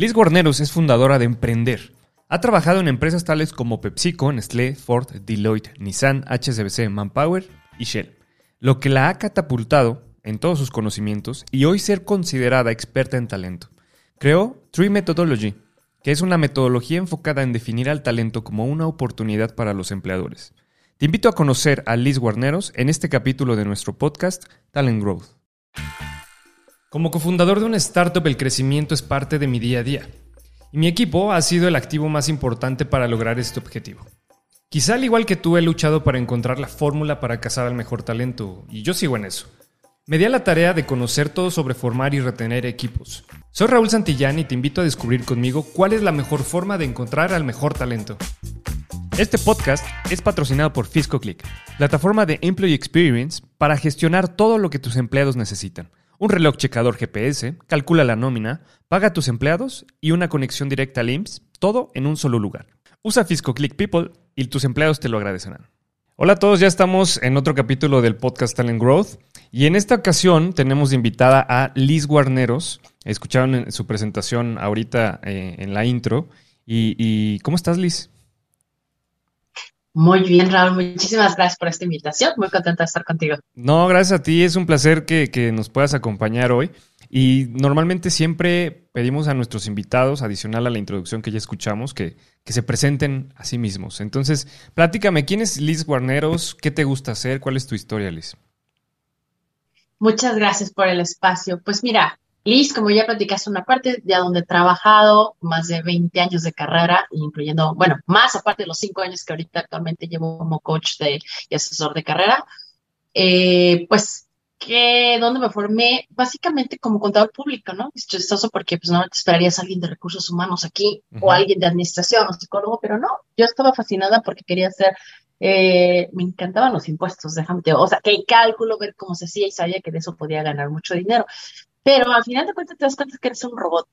Liz Guarneros es fundadora de Emprender. Ha trabajado en empresas tales como PepsiCo, Nestlé, Ford, Deloitte, Nissan, HSBC, Manpower y Shell, lo que la ha catapultado en todos sus conocimientos y hoy ser considerada experta en talento. Creó Tree Methodology, que es una metodología enfocada en definir al talento como una oportunidad para los empleadores. Te invito a conocer a Liz Guarneros en este capítulo de nuestro podcast Talent Growth. Como cofundador de una startup, el crecimiento es parte de mi día a día. Y mi equipo ha sido el activo más importante para lograr este objetivo. Quizá al igual que tú he luchado para encontrar la fórmula para cazar al mejor talento, y yo sigo en eso. Me di a la tarea de conocer todo sobre formar y retener equipos. Soy Raúl Santillán y te invito a descubrir conmigo cuál es la mejor forma de encontrar al mejor talento. Este podcast es patrocinado por FiscoClick, plataforma de Employee Experience para gestionar todo lo que tus empleados necesitan un reloj checador GPS, calcula la nómina, paga a tus empleados y una conexión directa al IMSS, todo en un solo lugar. Usa Fisco Click People y tus empleados te lo agradecerán. Hola a todos, ya estamos en otro capítulo del podcast Talent Growth y en esta ocasión tenemos invitada a Liz Guarneros. Escucharon su presentación ahorita eh, en la intro. Y, ¿Cómo estás, Liz? Muy bien, Raúl. Muchísimas gracias por esta invitación. Muy contenta de estar contigo. No, gracias a ti. Es un placer que, nos puedas acompañar hoy. Y normalmente siempre pedimos a nuestros invitados, adicional a la introducción que ya escuchamos, que, que se presenten a sí mismos. Entonces, platícame, ¿quién es Liz Guarneros? ¿Qué te gusta hacer? ¿Cuál es tu historia, Liz? Muchas gracias por el espacio. Pues mira, Liz, como ya platicaste una parte, ya donde he trabajado más de 20 años de carrera, incluyendo, bueno, más aparte de los 5 años que ahorita actualmente llevo como coach de, y asesor de carrera, eh, pues que donde me formé básicamente como contador público, ¿no? Es chistoso porque pues no te esperarías a alguien de recursos humanos aquí o alguien de administración o psicólogo, pero no, yo estaba fascinada porque quería hacer, eh, me encantaban los impuestos, déjame o sea, que cálculo, ver cómo se hacía y sabía que de eso podía ganar mucho dinero. Pero al final de cuentas te das cuenta que eres un robot.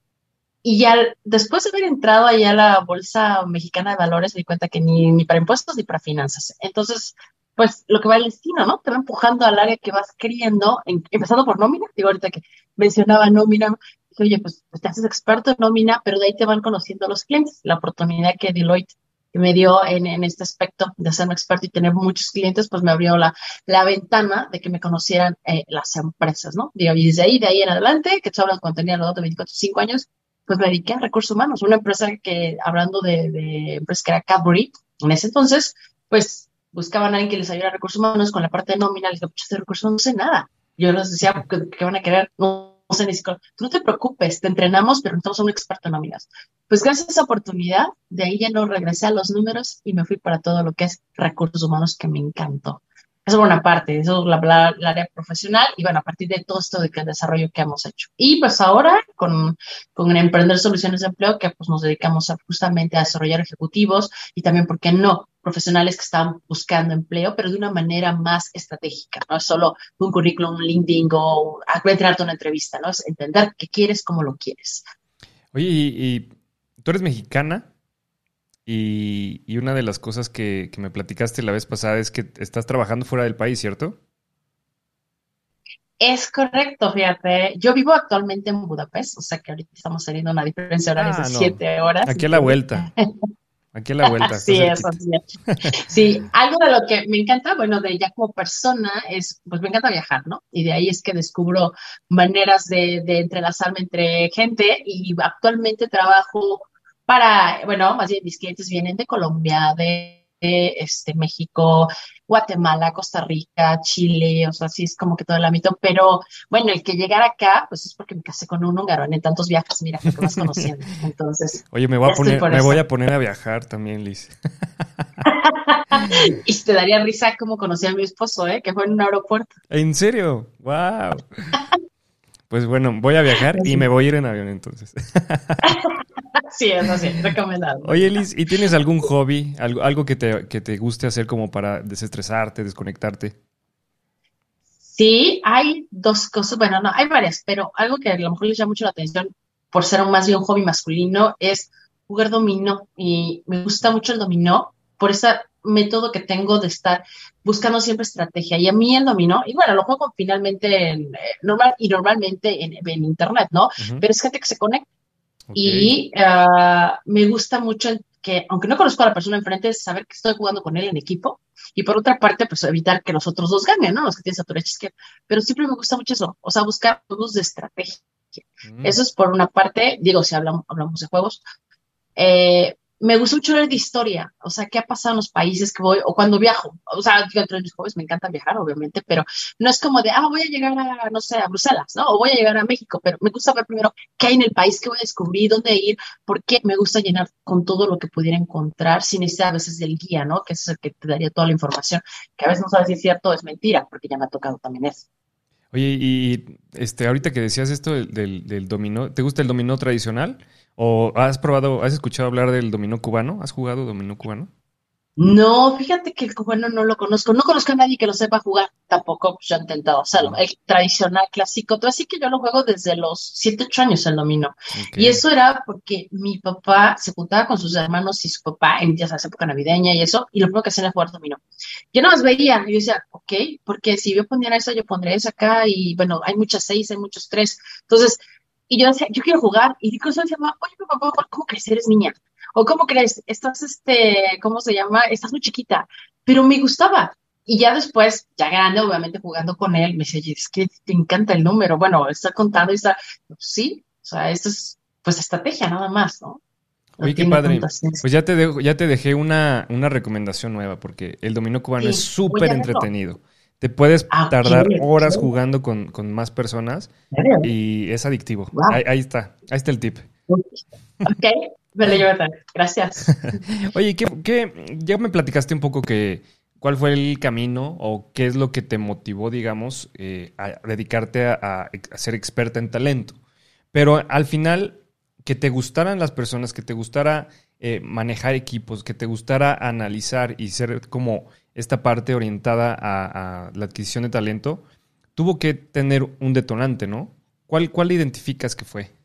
Y ya después de haber entrado allá a la Bolsa Mexicana de Valores, me di cuenta que ni, para impuestos ni para finanzas. Entonces, pues lo que va el destino, ¿no? Te va empujando al área que vas queriendo, empezando por nómina. Digo, ahorita que mencionaba nómina, oye, pues, pues, te haces experto en nómina, pero de ahí te van conociendo los clientes. La oportunidad que Deloitte me dio en, este aspecto de un experto y tener muchos clientes, pues me abrió la, la ventana de que me conocieran eh, las empresas, ¿no? Digo, y desde ahí, de ahí en adelante, que tú hablas cuando tenía los de 24, 5 años, pues me dediqué a recursos humanos, una empresa que, hablando de, de empresa que era Cadbury, en ese entonces, pues buscaban a alguien que les ayudara a recursos humanos con la parte de nómina, les dije, de recursos no sé nada. Yo les decía, ¿qué, van a querer? No, no sé ni siquiera, no te preocupes, te entrenamos, pero estamos un experto en nóminas. Pues gracias a esa oportunidad, de ahí ya no regresé a los números y me fui para todo lo que es recursos humanos que me encantó. Eso es una parte, eso es la, área profesional y bueno, a partir de todo esto de que el desarrollo que hemos hecho. Y pues ahora con, con Emprender Soluciones de Empleo, que pues nos dedicamos justamente a desarrollar ejecutivos y también, ¿por qué no? profesionales que están buscando empleo, pero de una manera más estratégica, no es solo un currículum, un LinkedIn o entrarte una entrevista, ¿no? Es entender qué quieres, cómo lo quieres. Oye, y, tú eres mexicana y, una de las cosas que, me platicaste la vez pasada es que estás trabajando fuera del país, ¿cierto? Es correcto, fíjate. Yo vivo actualmente en Budapest, o sea que ahorita estamos teniendo una diferencia horaria de ah, siete horas. Aquí a la vuelta. Aquí a la vuelta. sí, eso sí. Sí, algo de lo que me encanta, bueno, de ya como persona es, pues me encanta viajar, ¿no? Y de ahí es que descubro maneras de, de entrelazarme entre gente y actualmente trabajo para, bueno, más bien mis clientes vienen de Colombia, de este, México, Guatemala, Costa Rica, Chile, o sea, sí es como que todo el ámbito, pero bueno, el que llegar acá, pues es porque me casé con un húngaro en tantos viajes, mira, que vas conociendo. Entonces, oye, me voy a poner, me voy a poner a viajar también, Liz. y te daría risa como conocí a mi esposo, ¿eh? que fue en un aeropuerto. ¿En serio? ¡Wow! Pues bueno, voy a viajar y me voy a ir en avión entonces. sí, eso sí, recomendado. Oye, Liz, ¿y tienes algún hobby, algo, algo que, te, que te guste hacer como para desestresarte, desconectarte? Sí, hay dos cosas, bueno, no, hay varias, pero algo que a lo mejor les llama mucho la atención por ser más bien un hobby masculino es jugar dominó y me gusta mucho el dominó por ese método que tengo de estar buscando siempre estrategia. Y a mí el dominó, y bueno, lo juego finalmente en, eh, normal y normalmente en, internet, ¿no? Pero es gente que se conecta Y ah, me gusta mucho que, aunque no conozco a la persona enfrente, saber que estoy jugando con él en equipo. Y por otra parte, pues evitar que los otros dos ganen, ¿no? Los que tienen Satura que Pero siempre me gusta mucho eso, o sea, buscar juegos de estrategia. Mm. Eso es por una parte, digo, si hablamos, hablamos de juegos. Eh, me gusta mucho leer de historia, o sea, qué ha pasado en los países que voy, o cuando viajo, o sea, entre mis jóvenes me encanta viajar, obviamente, pero no es como de, ah, voy a llegar a, no sé, a Bruselas, ¿no? O voy a llegar a México, pero me gusta ver primero qué hay en el país, qué voy a descubrir, dónde ir, porque me gusta llenar con todo lo que pudiera encontrar, sin necesidad a veces del guía, ¿no? Que es el que te daría toda la información, que a veces no sabes si es cierto o es mentira, porque ya me ha tocado también eso. Oye, y este, ahorita que decías esto del, del dominó, ¿te gusta el dominó tradicional? ¿O has probado, has escuchado hablar del dominó cubano? ¿Has jugado dominó cubano? No, fíjate que el cubano no lo conozco. No conozco a nadie que lo sepa jugar. Tampoco pues, yo he intentado hacerlo. El tradicional clásico. Todo así que yo lo juego desde los 7, 8 años el dominó. Y eso era porque mi papá se juntaba con sus hermanos y su papá en ya sabes, época navideña y eso. Y lo primero que hacían era jugar dominó. Yo no las veía. Y yo decía, ok, porque si yo pondría eso, yo pondré eso acá. Y bueno, hay muchas seis, hay muchos tres. Entonces, y yo decía, yo quiero jugar. Y se llama, oye, papá, ¿cómo crees? Eres niña. O ¿cómo crees? Estás, este, ¿cómo se llama? Estás muy chiquita. Pero me gustaba. Y ya después, ya grande, obviamente jugando con él, me decía, es que te encanta el número. Bueno, está contando y está, pues, sí, o sea, esto es, pues, estrategia nada más, ¿no? Oye, qué padre. Pues ya te, dejo, ya te dejé una, una recomendación nueva, porque el dominó cubano es súper entretenido. Te puedes ah, tardar horas jugando con, más personas y es adictivo. Ahí, está, ahí está el tip. Ok, lo llevo Gracias. Oye, ¿qué, ya me platicaste un poco que cuál fue el camino o qué es lo que te motivó, digamos, eh, a dedicarte a, ser experta en talento. Pero al final, que te gustaran las personas, que te gustara eh, manejar equipos, que te gustara analizar y ser como esta parte orientada a, la adquisición de talento, tuvo que tener un detonante, ¿no? ¿Cuál, cuál identificas que fue?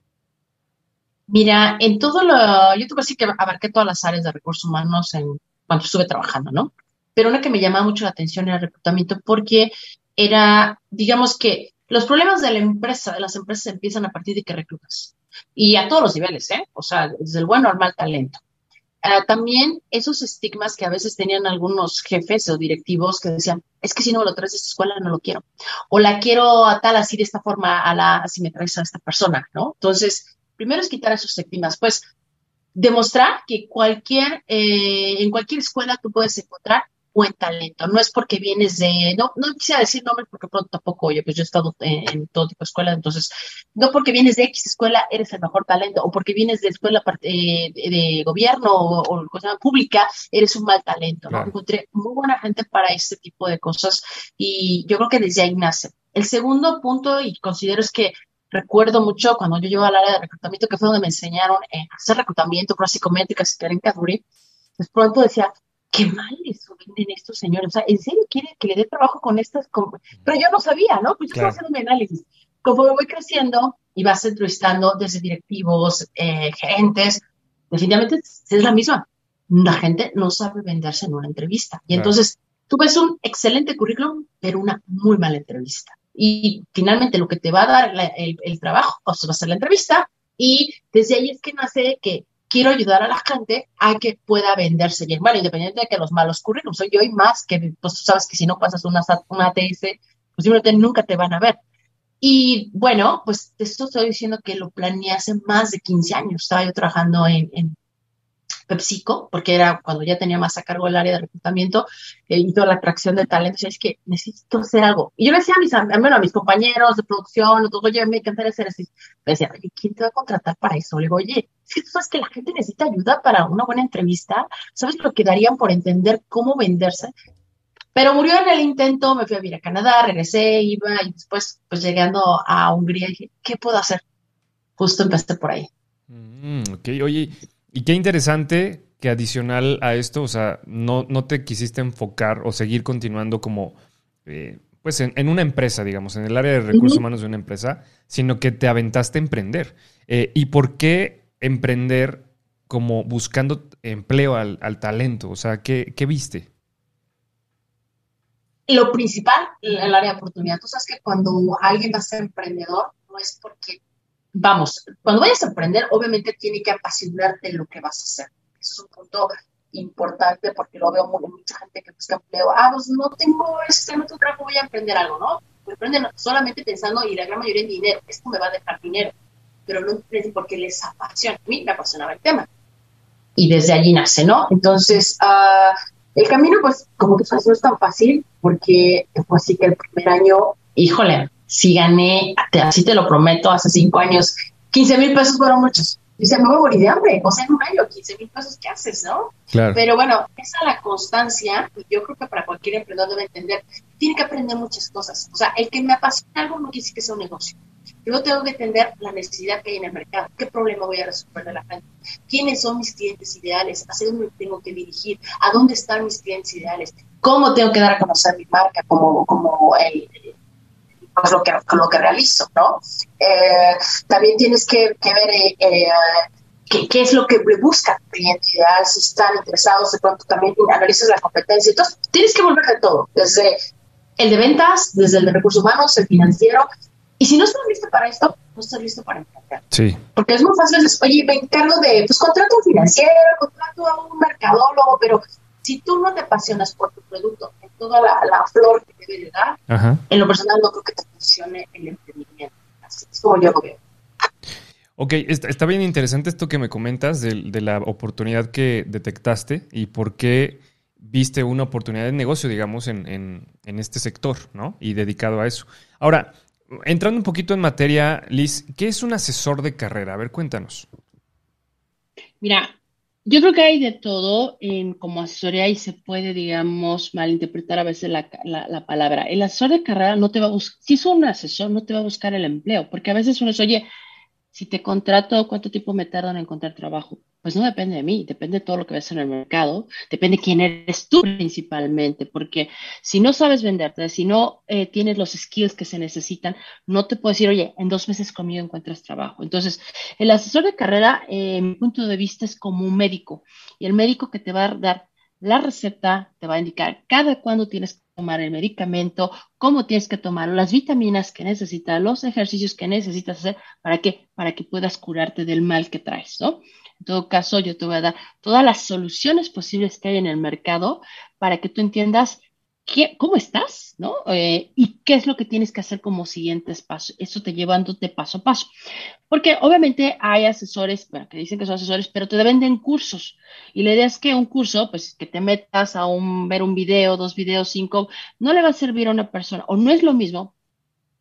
Mira, en todo lo, yo tuve así que abarqué todas las áreas de recursos humanos en cuando estuve trabajando, ¿no? Pero una que me llamaba mucho la atención era el reclutamiento porque era, digamos que los problemas de la empresa, de las empresas empiezan a partir de que reclutas. Y a todos los niveles, ¿eh? O sea, desde el buen al mal talento. Ah, también esos estigmas que a veces tenían algunos jefes o directivos que decían, es que si no me lo traes a esta escuela no lo quiero. O la quiero a tal así de esta forma, a la, si me traes a esta persona, ¿no? Entonces, primero es quitar esos estigmas. Pues demostrar que cualquier, eh, en cualquier escuela tú puedes encontrar buen talento. No es porque vienes de, no, no quisiera decir nombres porque pronto tampoco, oye, pues yo he estado en, todo tipo de escuela, entonces, no porque vienes de X escuela eres el mejor talento, o porque vienes de escuela eh, de, gobierno o, cosa pública, eres un mal talento, ¿no? Encontré muy buena gente para este tipo de cosas y yo creo que desde ahí nace. El segundo punto, y considero es que recuerdo mucho cuando yo llevo al área de reclutamiento, que fue donde me enseñaron a hacer reclutamiento, pruebas psicométricas en Cadbury, pues pronto decía, qué mal les venden estos señores. O sea, ¿en serio quieren que le dé trabajo con estas? Pero yo no sabía, ¿no? Pues yo estaba haciendo mi análisis. Como voy creciendo y vas entrevistando desde directivos, eh, gerentes, definitivamente es la misma. La gente no sabe venderse en una entrevista. Y entonces tú ves un excelente currículum, pero una muy mala entrevista. Y finalmente lo que te va a dar el, el, trabajo pues, va a ser la entrevista. Y desde ahí es que nace que quiero ayudar a la gente a que pueda venderse bien. Bueno, independiente de que los malos currículums, soy yo y más, que pues tú sabes que si no pasas una, una ATS, pues simplemente nunca te van a ver. Y bueno, pues esto estoy diciendo que lo planeé hace más de 15 años. Estaba yo trabajando en, en PepsiCo, porque era cuando ya tenía más a cargo el área de reclutamiento eh, y toda la atracción de talento, es que necesito hacer algo. Y yo le decía a mis, a mis compañeros de producción, todo, oye, me encantaría hacer así. Me decía, oye, ¿quién te va a contratar para eso? Le digo, oye, si tú sabes que la gente necesita ayuda para una buena entrevista, ¿sabes lo que darían por entender cómo venderse? Pero murió en el intento, me fui a vivir a Canadá, regresé, iba y después, pues llegando a Hungría, dije, ¿qué puedo hacer? Justo empecé por ahí. Mm, ok, oye, y qué interesante que adicional a esto, o sea, no, no te quisiste enfocar o seguir continuando como, eh, pues, en, una empresa, digamos, en el área de recursos humanos de una empresa, sino que te aventaste a emprender. Eh, ¿Y por qué emprender como buscando empleo al, talento? O sea, ¿qué, ¿qué, viste? Lo principal, el área de oportunidad. Tú sabes que cuando alguien va a ser emprendedor, no es porque vamos, cuando vayas a aprender, obviamente tiene que apasionarte lo que vas a hacer. Eso es un punto importante porque lo veo mucha gente que busca empleo. Ah, pues no tengo este, no tengo trabajo, voy a emprender algo, ¿no? Pues solamente pensando, y la gran mayoría en dinero, esto me va a dejar dinero, pero no porque les apasiona. A mí me apasionaba el tema. Y desde allí nace, ¿no? Entonces, uh, el camino, pues, como que no es tan fácil, porque pues sí que el primer año, híjole, si gané, así te lo prometo, hace cinco años, 15 mil pesos fueron muchos. Dice, me voy a morir de hambre, o sea, en un año, 15 mil pesos, ¿qué haces, no? Claro. Pero bueno, esa la constancia, y yo creo que para cualquier emprendedor debe entender, tiene que aprender muchas cosas. O sea, el que me apasiona algo no quiere decir que sea un negocio. Yo tengo que entender la necesidad que hay en el mercado, qué problema voy a resolver de la gente, quiénes son mis clientes ideales, hacia dónde tengo que dirigir, a dónde están mis clientes ideales, cómo tengo que dar a conocer mi marca como, como el, pues lo que, lo que realizo, ¿no? Eh, también tienes que, ver eh, eh, qué, es lo que busca el cliente ideal, si están interesados, de pronto también analizas la competencia. Entonces, tienes que volver de todo, desde el de ventas, desde el de recursos humanos, el financiero, y si no estás listo para esto, no estás listo para emprender. Sí. Porque es muy fácil decir, oye, me encargo de, pues contrato un financiero, contrato a un mercadólogo, pero si tú no te apasionas por tu producto, toda la, flor que debe de dar, en lo personal no creo que te funcione el emprendimiento. Así es como yo lo veo. Ok, está, bien interesante esto que me comentas de, de, la oportunidad que detectaste y por qué viste una oportunidad de negocio, digamos, en, en, en este sector, ¿no? Y dedicado a eso. Ahora, entrando un poquito en materia, Liz, ¿qué es un asesor de carrera? A ver, cuéntanos. Mira, yo creo que hay de todo en como asesoría y se puede, digamos, malinterpretar a veces la, la, palabra. El asesor de carrera no te va a buscar, si es un asesor, no te va a buscar el empleo, porque a veces uno es, oye, si te contrato, ¿cuánto tiempo me tardan en encontrar trabajo? Pues no depende de mí, depende de todo lo que ves en el mercado, depende de quién eres tú principalmente, porque si no sabes venderte, si no eh, tienes los skills que se necesitan, no te puedo decir, oye, en dos meses conmigo encuentras trabajo. Entonces, el asesor de carrera, eh, en mi punto de vista, es como un médico, y el médico que te va a dar la receta te va a indicar cada cuándo tienes tomar el medicamento, cómo tienes que tomar las vitaminas que necesitas, los ejercicios que necesitas hacer, ¿para qué? Para que puedas curarte del mal que traes, ¿no? En todo caso, yo te voy a dar todas las soluciones posibles que hay en el mercado para que tú entiendas cómo estás, ¿no? Eh, y qué es lo que tienes que hacer como siguientes pasos. Eso te llevándote paso a paso. Porque obviamente hay asesores, bueno, que dicen que son asesores, pero te venden cursos. Y la idea es que un curso, pues que te metas a un, ver un video, dos videos, cinco, no le va a servir a una persona. O no es lo mismo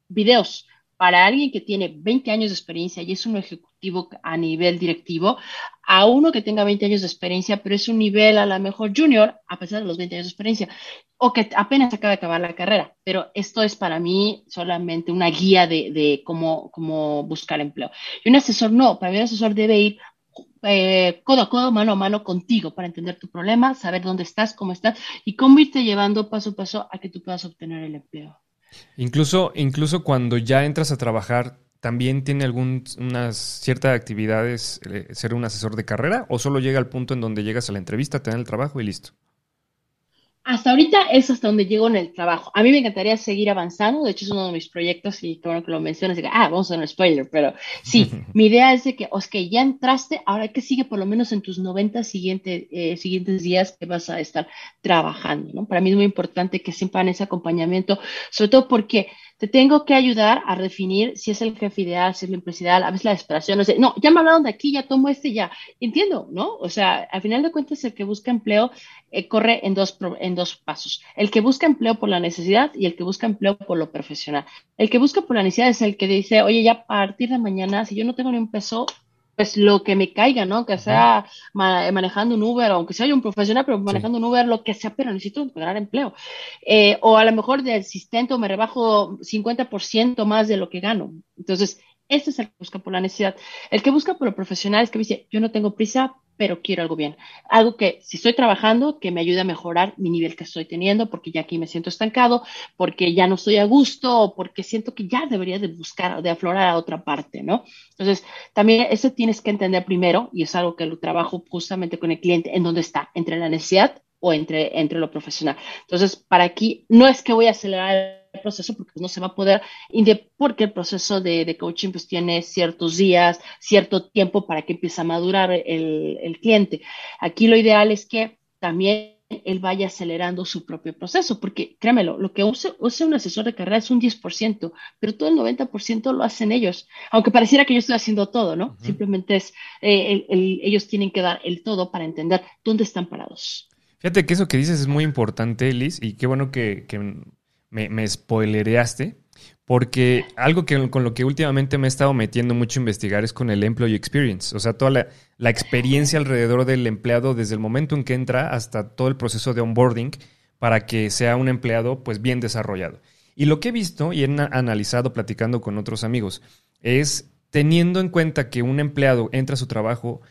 videos para alguien que tiene 20 años de experiencia y es un ejecutivo a nivel directivo, a uno que tenga 20 años de experiencia, pero es un nivel a lo mejor junior, a pesar de los 20 años de experiencia, o que apenas acaba de acabar la carrera. Pero esto es para mí solamente una guía de, cómo, buscar empleo. Y un asesor no, para mí un asesor debe ir eh, codo a codo, mano a mano contigo para entender tu problema, saber dónde estás, cómo estás y cómo irte llevando paso a paso a que tú puedas obtener el empleo. Incluso, incluso cuando ya entras a trabajar, ¿también tiene algunas ciertas actividades eh, ser un asesor de carrera o solo llega al punto en donde llegas a la entrevista, te dan el trabajo y listo? Hasta ahorita es hasta donde llego en el trabajo. A mí me encantaría seguir avanzando, de hecho es uno de mis proyectos y bueno que lo mencionas, de que, ah, vamos a hacer un spoiler, pero sí, mi idea es de que, os que ya entraste, ahora que sigue por lo menos en tus 90 siguiente, eh, siguientes días que vas a estar trabajando, ¿no? Para mí es muy importante que sepan ese acompañamiento, sobre todo porque te tengo que ayudar a definir si es el jefe ideal, si es la empresa ideal, a veces la desesperación, no sé, no, ya me hablaron de aquí, ya tomo este, ya, entiendo, ¿no? O sea, al final de cuentas, el que busca empleo eh, corre en dos, en dos pasos. El que busca empleo por la necesidad y el que busca empleo por lo profesional. El que busca por la necesidad es el que dice, oye, ya a partir de mañana, si yo no tengo ni un peso, pues lo que me caiga, ¿no? Que sea manejando un Uber, aunque sea yo un profesional, pero manejando un Uber, lo que sea, pero necesito encontrar empleo. Eh, o a lo mejor de asistente me rebajo 50% más de lo que gano. Entonces, este es el que busca por la necesidad. El que busca por lo profesional es que dice, yo no tengo prisa, pero quiero algo bien. Algo que, si estoy trabajando, que me ayude a mejorar mi nivel que estoy teniendo, porque ya aquí me siento estancado, porque ya no estoy a gusto, o porque siento que ya debería de buscar, de aflorar a otra parte, ¿no? Entonces, también eso tienes que entender primero, y es algo que lo trabajo justamente con el cliente, en dónde está, entre la necesidad o entre, entre lo profesional. Entonces, para aquí, no es que voy a acelerar proceso porque no se va a poder, porque el proceso de, coaching pues tiene ciertos días, cierto tiempo para que empiece a madurar el, el cliente. Aquí lo ideal es que también él vaya acelerando su propio proceso, porque créemelo, lo que usa, un asesor de carrera es un 10%, pero todo el 90% lo hacen ellos, aunque pareciera que yo estoy haciendo todo, ¿no? Simplemente es, eh, ellos tienen que dar el todo para entender dónde están parados. Fíjate que eso que dices es muy importante, Liz, y qué bueno que, me, me spoilereaste, porque algo que, con lo que últimamente me he estado metiendo mucho a investigar es con el employee experience, o sea, toda la, experiencia alrededor del empleado desde el momento en que entra hasta todo el proceso de onboarding para que sea un empleado pues bien desarrollado. Y lo que he visto y he analizado platicando con otros amigos es teniendo en cuenta que un empleado entra a su trabajo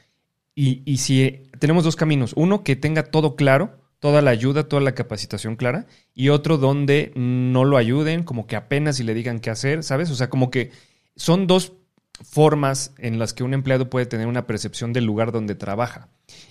y, y si tenemos dos caminos, uno que tenga todo claro, toda la ayuda, toda la capacitación clara, y otro donde no lo ayuden, como que apenas si le digan qué hacer, ¿sabes? O sea, como que son dos formas en las que un empleado puede tener una percepción del lugar donde trabaja.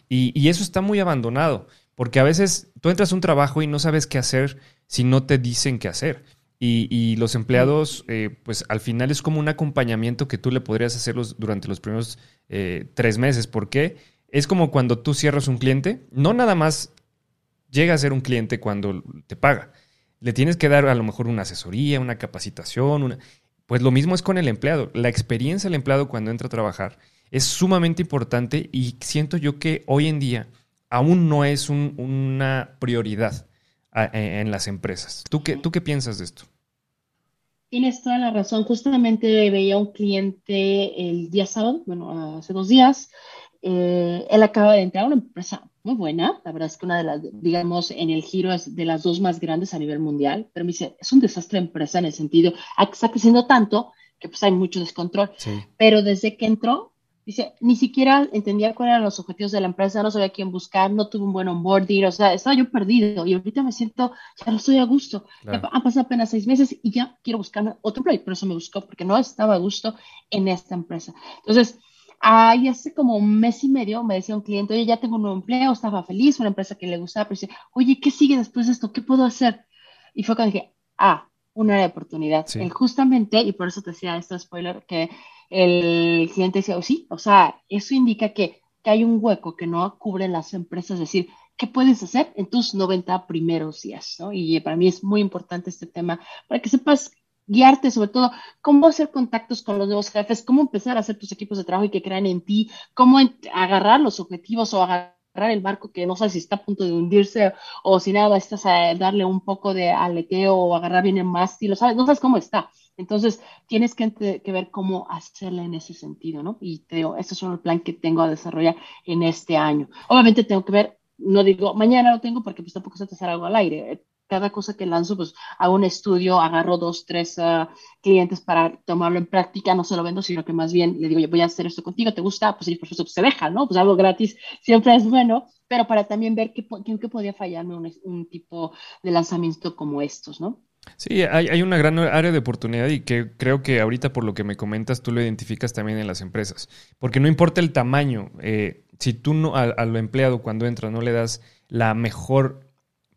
Y, eso está muy abandonado, porque a veces tú entras a un trabajo y no sabes qué hacer si no te dicen qué hacer. Y, los empleados, eh, pues al final es como un acompañamiento que tú le podrías hacer durante los primeros eh, tres meses. porque Es como cuando tú cierras un cliente, no nada más llega a ser un cliente cuando te paga. Le tienes que dar a lo mejor una asesoría, una capacitación, una... pues lo mismo es con el empleado. La experiencia del empleado cuando entra a trabajar es sumamente importante y siento yo que hoy en día aún no es una prioridad e, en las empresas. ¿Tú qué, ¿Tú qué piensas de esto? Tienes toda la razón. Justamente veía un cliente el día sábado, bueno, hace dos días. Eh, él acaba de entrar a una empresa muy buena. La verdad es que una de las, digamos, en el giro es de las dos más grandes a nivel mundial, pero me dice, es un desastre de empresa en el sentido, está creciendo tanto que pues hay mucho descontrol. Pero desde que entró, dice, ni siquiera entendía cuáles eran los objetivos de la empresa, no sabía quién buscar, no tuve un buen onboarding, o sea, estaba yo perdido y ahorita me siento, ya no estoy a gusto. han pasado apenas seis meses y ya quiero buscar otro empleo, por eso me buscó, porque no estaba a gusto en esta empresa. Entonces, Ahí hace como un mes y medio me decía un cliente, oye, ya tengo un nuevo empleo, estaba feliz, una empresa que le gustaba, pero dice, oye, ¿qué sigue después de esto? ¿Qué puedo hacer? Y fue cuando dije, ah, una área de oportunidad. justamente, y por eso te decía esto spoiler, que el cliente decía, oh, sí, o sea, eso indica que, que hay un hueco que no cubren las empresas, es decir, ¿qué puedes hacer en tus 90 primeros días? ¿no? Y para mí es muy importante este tema, para que sepas guiarte sobre todo cómo hacer contactos con los nuevos jefes, cómo empezar a hacer tus equipos de trabajo y que crean en ti, cómo agarrar los objetivos o agarrar el barco que no sabes si está a punto de hundirse o si nada, estás a darle un poco de aleteo o agarrar bien el mástil, ¿sabes? no sabes cómo está. Entonces, tienes que, ver cómo hacerle en ese sentido, ¿no? Y te digo, este es el plan que tengo a desarrollar en este año. Obviamente tengo que ver, no digo, mañana lo tengo porque pues tampoco se te sale algo al aire cada cosa que lanzo, pues hago un estudio, agarro dos, tres ah, clientes para tomarlo en práctica, no se lo vendo, sino que más bien le digo, yo voy a hacer esto contigo, ¿te gusta? Pues por supuesto, se deja, ¿no? Pues algo gratis siempre es bueno, pero para también ver qué, qué, podría fallarme un, tipo de lanzamiento como estos, ¿no? Sí, hay, una gran área de oportunidad y que creo que ahorita por lo que me comentas tú lo identificas también en las empresas, porque no importa el tamaño, eh, si tú no, a, lo empleado cuando entra no le das la mejor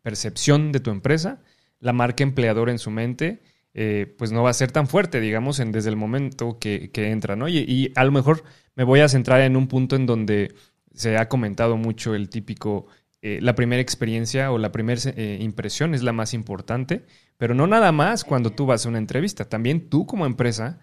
percepción de tu empresa, la marca empleador en su mente, eh, pues no va a ser tan fuerte, digamos, en, desde el momento que, entra, ¿no? Y, a lo mejor me voy a centrar en un punto en donde se ha comentado mucho el típico, eh, la primera experiencia o la primera eh, impresión es la más importante, pero no nada más cuando tú vas a una entrevista, también tú como empresa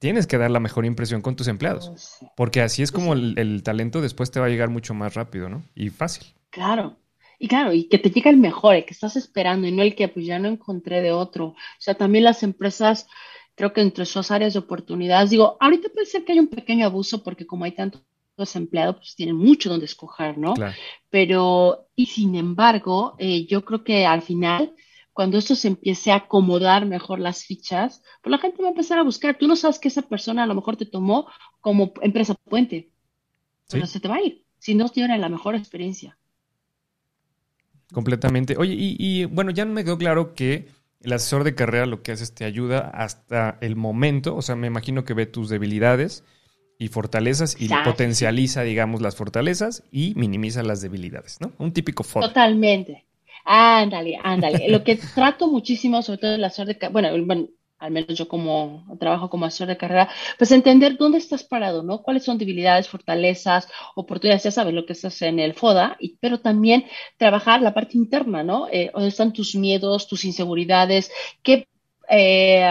tienes que dar la mejor impresión con tus empleados, porque así es como el, el talento después te va a llegar mucho más rápido, ¿no? Y fácil. Claro, y claro, y que te llegue el mejor, el que estás esperando y no el que pues ya no encontré de otro. O sea, también las empresas, creo que entre sus áreas de oportunidades, digo, ahorita puede ser que haya un pequeño abuso porque como hay tantos empleados, pues tienen mucho donde escoger, ¿no? Pero, y sin embargo, eh, yo creo que al final, cuando esto se empiece a acomodar mejor las fichas, pues la gente va a empezar a buscar. Tú no sabes que esa persona a lo mejor te tomó como empresa puente, pero se te va a ir si no tiene la mejor experiencia. Completamente. Oye, y, bueno, ya me quedó claro que el asesor de carrera lo que hace es te ayuda hasta el momento, o sea, me imagino que ve tus debilidades y fortalezas y potencializa, digamos, las fortalezas y minimiza las debilidades, ¿no? Un típico foto. Totalmente. Ándale, ándale. Lo que trato muchísimo, sobre todo en la de, bueno, bueno, al menos yo como trabajo como asesor de carrera, pues entender dónde estás parado, ¿no? Cuáles son debilidades, fortalezas, oportunidades, ya sabes lo que estás en el FODA, y, pero también trabajar la parte interna, ¿no? Eh, dónde están tus miedos, tus inseguridades, qué eh,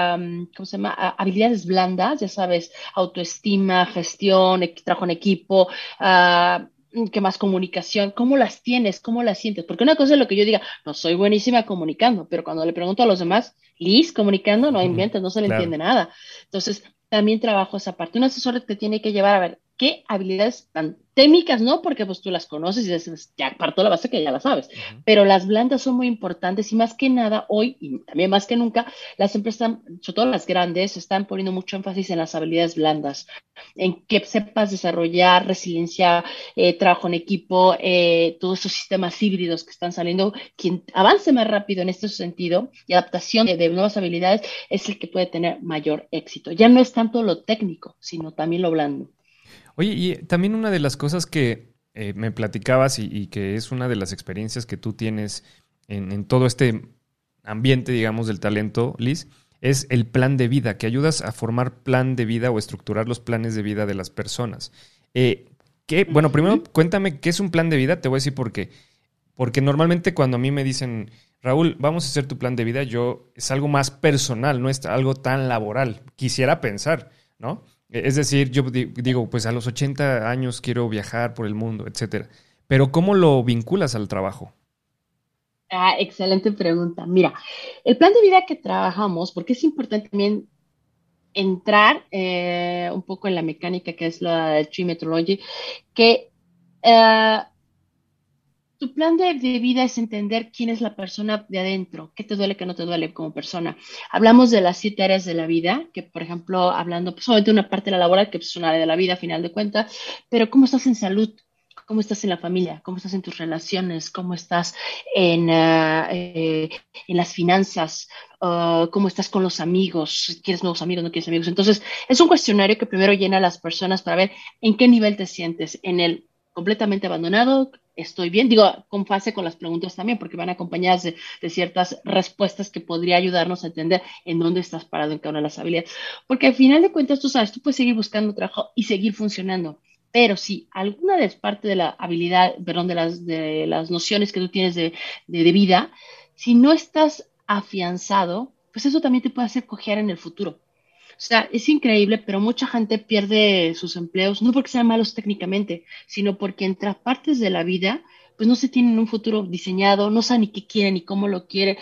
¿cómo se llama? habilidades blandas, ya sabes, autoestima, gestión, trabajo en equipo, uh, ¿qué más? Comunicación, ¿cómo las tienes? ¿Cómo las sientes? Porque una cosa es lo que yo diga, no soy buenísima comunicando, pero cuando le pregunto a los demás, Liz, comunicando, no inventes, no se le entiende nada. Entonces, también trabajo esa parte. Un asesor te tiene que llevar a ver qué habilidades tan técnicas, no porque pues tú las conoces y dices, ya parto la base que ya la sabes, pero las blandas son muy importantes y más que nada hoy y también más que nunca, las empresas, sobre todo las grandes, están poniendo mucho énfasis en las habilidades blandas, en que sepas desarrollar resiliencia, eh, trabajo en equipo, eh, todos esos sistemas híbridos que están saliendo, quien avance más rápido en este sentido y adaptación de, de nuevas habilidades es el que puede tener mayor éxito. Ya no es tanto lo técnico, sino también lo blando. Oye, y también una de las cosas que eh, me platicabas y, que es una de las experiencias que tú tienes en, todo este ambiente, digamos, del talento, Liz, es el plan de vida, que ayudas a formar plan de vida o estructurar los planes de vida de las personas. Eh, bueno, primero cuéntame qué es un plan de vida, te voy a decir por qué. Porque normalmente cuando a mí me dicen, Raúl, vamos a hacer tu plan de vida, yo es algo más personal, no es algo tan laboral. Quisiera pensar, ¿no? Es decir, yo digo, pues a los 80 años quiero viajar por el mundo, etcétera. Pero ¿cómo lo vinculas al trabajo? Ah, excelente pregunta. Mira, el plan de vida que trabajamos, porque es importante también entrar eh, un poco en la mecánica que es la Tree Methodology, que eh, tu plan de, vida es entender quién es la persona de adentro, qué te duele, qué no te duele como persona. Hablamos de las siete áreas de la vida, que por ejemplo, hablando pues, solamente de una parte de la laboral, que es una área de la vida a final de cuentas, pero cómo estás en salud, cómo estás en la familia, cómo estás en tus relaciones, cómo estás en, en las finanzas, ah, cómo estás con los amigos, quieres nuevos amigos, no quieres amigos. Entonces, es un cuestionario que primero llena a las personas para ver en qué nivel te sientes, en el completamente abandonado, estoy bien. Digo, con fase con las preguntas también, porque van acompañadas de, ciertas respuestas que podría ayudarnos a entender en dónde estás parado en cada una de las habilidades. Porque al final de cuentas, tú sabes, tú puedes seguir buscando trabajo y seguir funcionando. Pero si alguna de de la habilidad, perdón, de las, de las nociones que tú tienes de, de vida, si no estás afianzado, pues eso también te puede hacer cojear en el futuro. O sea, es increíble, pero mucha gente pierde sus empleos, no porque sean malos técnicamente, sino porque en partes de la vida pues no se tienen un futuro diseñado, no saben ni qué quieren ni cómo lo quiere,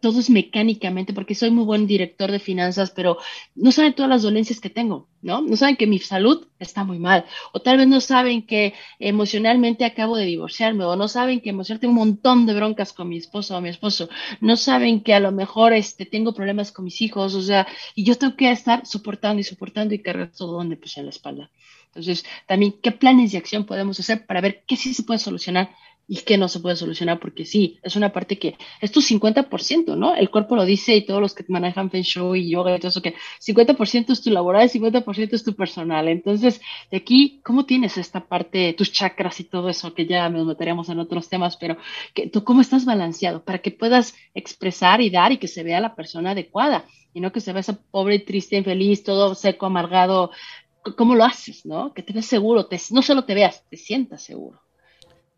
todo es mecánicamente, porque soy muy buen director de finanzas, pero no saben todas las dolencias que tengo, ¿no? No saben que mi salud está muy mal, o tal vez no saben que emocionalmente acabo de divorciarme, o no saben que emocionalmente tengo un montón de broncas con mi esposo o mi esposo, no saben que a lo mejor este, tengo problemas con mis hijos, o sea, y yo tengo que estar soportando y soportando y cargar todo donde pues en la espalda. Entonces, también, ¿qué planes de acción podemos hacer para ver qué sí se puede solucionar y que no se puede solucionar porque sí, es una parte que es tu 50%, ¿no? El cuerpo lo dice y todos los que manejan Feng Shui y yoga y todo eso, que 50% es tu laboral, 50% es tu personal. Entonces, de aquí, ¿cómo tienes esta parte, tus chakras y todo eso, que ya nos meteríamos en otros temas, pero que tú cómo estás balanceado para que puedas expresar y dar y que se vea la persona adecuada y no que se vea esa pobre, triste, infeliz, todo seco, amargado. ¿Cómo lo haces, no? Que te veas seguro, te, no solo te veas, te sientas seguro.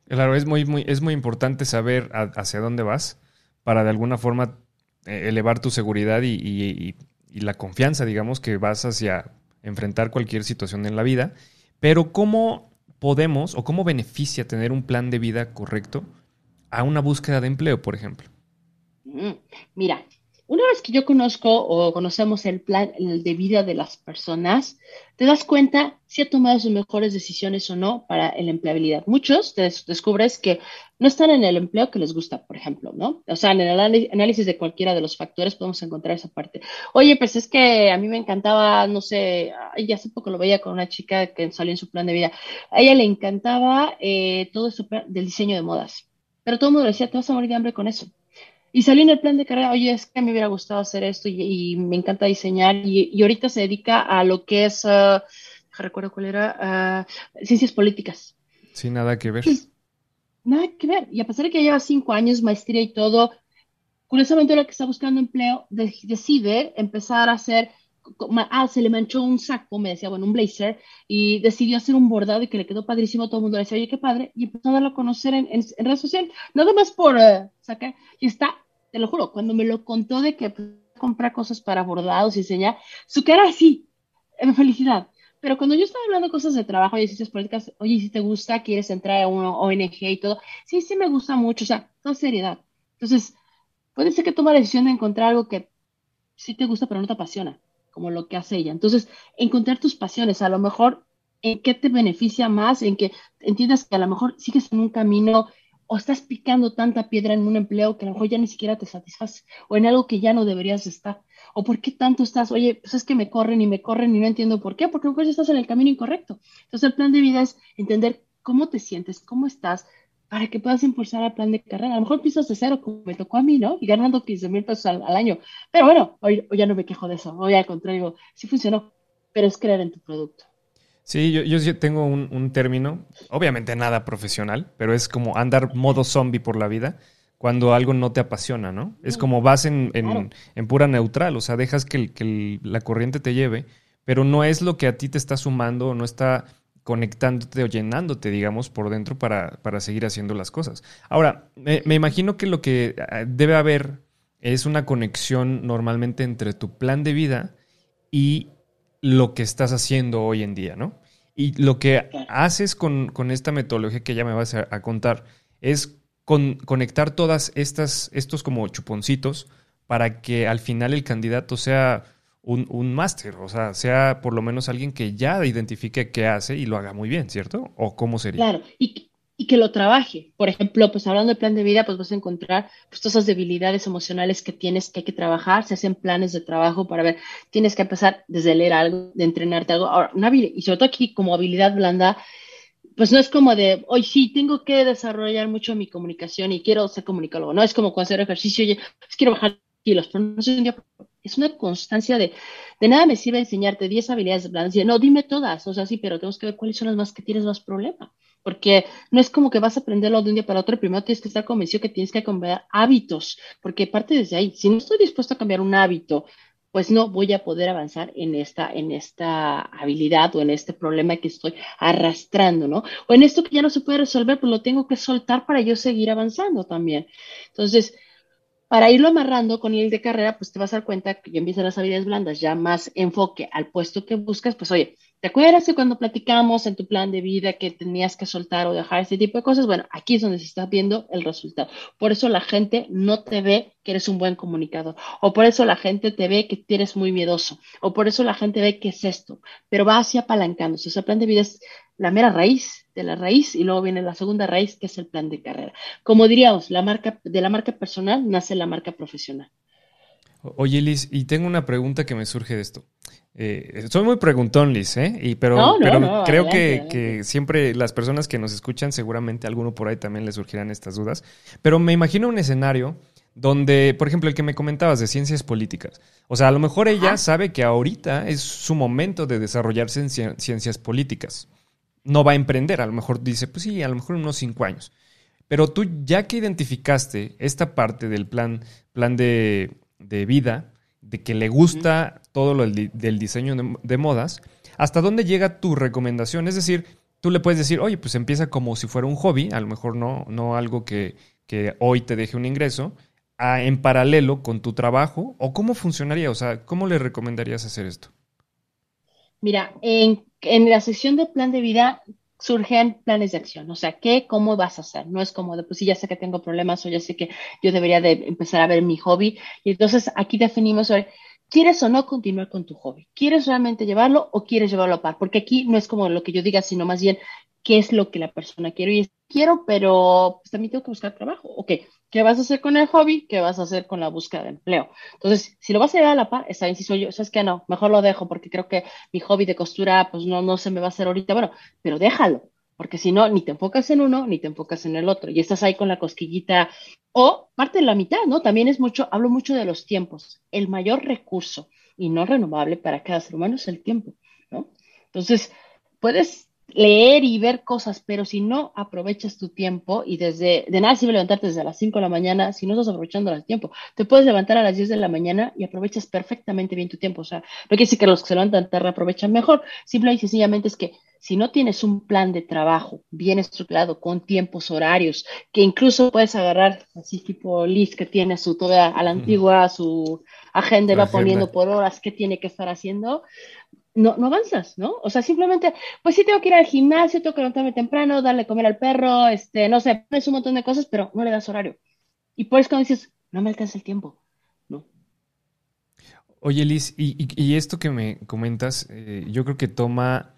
Claro, es muy, muy, es muy importante saber hacia dónde vas para de alguna forma eh, elevar tu seguridad y, la confianza, digamos, que vas hacia enfrentar cualquier situación en la vida. Pero ¿cómo podemos o cómo beneficia tener un plan de vida correcto a una búsqueda de empleo, por ejemplo? Mm, mira, una vez que yo conozco o conocemos el plan de vida de las personas, te das cuenta si ha tomado sus mejores decisiones o no para la empleabilidad. Muchos descubres que no están en el empleo que les gusta, por ejemplo, ¿no? O sea, en el análisis de cualquiera de los factores podemos encontrar esa parte. Oye, pues es que a mí me encantaba, no sé, ya hace poco lo veía con una chica que salió en su plan de vida. A ella le encantaba eh, todo eso del diseño de modas, pero todo el mundo decía, te vas a morir de hambre con eso. Y salí en el plan de carrera, oye, es que me hubiera gustado hacer esto y, me encanta diseñar. Y, ahorita se dedica a lo que es, uh, recuerdo cuál era, uh, ciencias políticas. Sin nada que ver. nada que ver. Y a pesar de que lleva cinco años, maestría y todo, curiosamente la que está buscando empleo decide empezar a hacer, ah, se le manchó un saco, me decía, bueno, un blazer, y decidió hacer un bordado y que le quedó padrísimo, todo el mundo le decía, oye, qué padre, y empezó a darlo a conocer en, en, redes sociales, nada más por uh, sacar, y está, te lo juro, cuando me lo contó de que comprar cosas para bordados y enseñar, su cara así, en felicidad. Pero cuando yo estaba hablando cosas de trabajo y decisiones políticas, oye, si te gusta, quieres entrar a una ONG y todo, sí, sí me gusta mucho, o sea, toda seriedad. Entonces, puede ser que toma la decisión de encontrar algo que sí te gusta, pero no te apasiona, como lo que hace ella. Entonces, encontrar tus pasiones, a lo mejor, en qué te beneficia más, en que entiendas que a lo mejor sigues en un camino o estás picando tanta piedra en un empleo que a lo mejor ya ni siquiera te satisface, o en algo que ya no deberías estar, o por qué tanto estás, oye, pues es que me corren y me corren y no entiendo por qué, porque mejor estás en el camino incorrecto. Entonces el plan de vida es entender cómo te sientes, cómo estás, para que puedas impulsar el plan de carrera. A lo mejor pisos de cero, como me tocó a mí, ¿no? Y ganando 15 mil pesos al, año. Pero bueno, hoy, ya no me quejo de eso, hoy al contrario, sí funcionó, pero es creer en tu producto. Sí, yo, yo tengo un, término, obviamente nada profesional, pero es como andar modo zombie por la vida cuando algo no te apasiona, ¿no? Es como vas en, en, pura neutral, o sea, dejas que, que, la corriente te lleve, pero no es lo que a ti te está sumando, no está conectándote o llenándote, digamos, por dentro para, para seguir haciendo las cosas. Ahora, me, me imagino que lo que ah, debe haber es una conexión normalmente entre tu plan de vida y lo que estás haciendo hoy en día, ¿no? Y lo que haces con, esta metodología que ya me vas a, contar es conectar todas estas, estos como chuponcitos para que al final el candidato sea un, un máster, o sea, sea por lo menos alguien que ya identifique qué hace y lo haga muy bien, ¿cierto? ¿O cómo sería? Claro, y, y que lo trabaje. Por ejemplo, pues hablando de plan de vida, pues vas a encontrar pues, todas esas debilidades emocionales que tienes que hay que trabajar, se hacen planes de trabajo para ver, tienes que empezar desde leer algo, de entrenarte algo. Ahora, una y sobre todo aquí como habilidad blanda, pues no es como de, hoy sí, tengo que desarrollar mucho mi comunicación y quiero ser comunicólogo, no es como cuando hacer ejercicio, oye, pues quiero bajar kilos, pero no día, es una constancia de, de nada me sirve enseñarte 10 habilidades blandas, no, dime todas, o sea, sí, pero tenemos que ver cuáles son las más que tienes más problema porque no es como que vas a aprenderlo de un día para otro, primero tienes que estar convencido que tienes que cambiar hábitos, porque parte desde ahí, si no estoy dispuesto a cambiar un hábito, pues no voy a poder avanzar en esta, en esta habilidad o en este problema que estoy arrastrando, ¿no? O en esto que ya no se puede resolver, pues lo tengo que soltar para yo seguir avanzando también. Entonces, para irlo amarrando con el de carrera, pues te vas a dar cuenta que ya empiezan las habilidades blandas, ya más enfoque al puesto que buscas, pues oye, ¿Te acuerdas que cuando platicamos en tu plan de vida que tenías que soltar o dejar este tipo de cosas? Bueno, aquí es donde se está viendo el resultado. Por eso la gente no te ve que eres un buen comunicador, o por eso la gente te ve que eres muy miedoso, o por eso la gente ve que es esto, pero va así apalancándose. O sea, el plan de vida es la mera raíz de la raíz y luego viene la segunda raíz que es el plan de carrera. Como diríamos, la marca, de la marca personal nace la marca profesional. Oye, Liz, y tengo una pregunta que me surge de esto. Eh, soy muy preguntón, Liz, ¿eh? Y, pero, pero creo que, siempre las personas que nos escuchan, seguramente alguno por ahí también les surgirán estas dudas. Pero me imagino un escenario donde, por ejemplo, el que me comentabas de ciencias políticas. O sea, a lo mejor ella sabe que ahorita es su momento de desarrollarse en ciencias políticas. No va a emprender, a lo mejor dice, pues sí, a lo mejor unos cinco años. Pero tú, ya que identificaste esta parte del plan, plan de, de vida, de que le gusta todo lo del, diseño de, modas, ¿hasta dónde llega tu recomendación? Es decir, tú le puedes decir, oye, pues empieza como si fuera un hobby, a lo mejor no, no algo que, hoy te deje un ingreso, en paralelo con tu trabajo, o cómo funcionaría, o sea, ¿cómo le recomendarías hacer esto? Mira, en, en la sección de plan de vida surgen planes de acción, o sea, ¿qué, cómo vas a hacer? No es como de, pues sí, ya sé que tengo problemas o ya sé que yo debería de empezar a ver mi hobby. Y entonces aquí definimos sobre, ¿quieres o no continuar con tu hobby? ¿Quieres realmente llevarlo o quieres llevarlo a par? Porque aquí no es como lo que yo diga, sino más bien qué es lo que la persona quiere. Y es, quiero, pero pues también tengo que buscar trabajo. Ok, ¿qué vas a hacer con el hobby? ¿Qué vas a hacer con la búsqueda de empleo? Entonces, si lo vas a llevar a la par, está bien, si soy yo, ¿sabes qué? No, mejor lo dejo porque creo que mi hobby de costura, pues no, no se me va a hacer ahorita. Bueno, pero déjalo, porque si no, ni te enfocas en uno, ni te enfocas en el otro. Y estás ahí con la cosquillita, o parte de la mitad, ¿no? También es mucho, hablo mucho de los tiempos. El mayor recurso y no renovable para cada ser humano es el tiempo, ¿no? Entonces, puedes leer y ver cosas, pero si no aprovechas tu tiempo y desde, de nada sirve levantarte desde las 5 de la mañana si no estás aprovechando el tiempo. Te puedes levantar a las 10 de la mañana y aprovechas perfectamente bien tu tiempo. O sea, no quiere decir que los que se levantan tarde aprovechan mejor. Simple y sencillamente es que si no tienes un plan de trabajo bien estructurado con tiempos horarios, que incluso puedes agarrar así tipo Liz que tiene su toda a la antigua, su agenda y va poniendo por horas qué tiene que estar haciendo, no, no avanzas, ¿no? O sea, simplemente, pues sí tengo que ir al gimnasio, tengo que levantarme temprano, darle comer al perro, este, no sé, es un montón de cosas, pero no le das horario. Y por eso cuando dices, no me alcanza el tiempo, ¿no? Oye, Liz, y, esto que me comentas, eh, yo creo que toma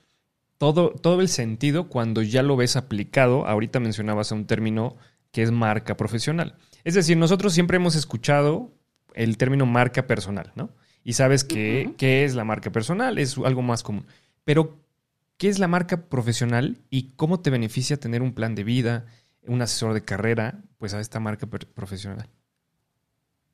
todo, todo el sentido cuando ya lo ves aplicado. Ahorita mencionabas un término que es marca profesional. Es decir, nosotros siempre hemos escuchado el término marca personal, ¿no? Y sabes que, qué es la marca personal, es algo más común. Pero, ¿qué es la marca profesional y cómo te beneficia tener un plan de vida, un asesor de carrera, pues a esta marca profesional?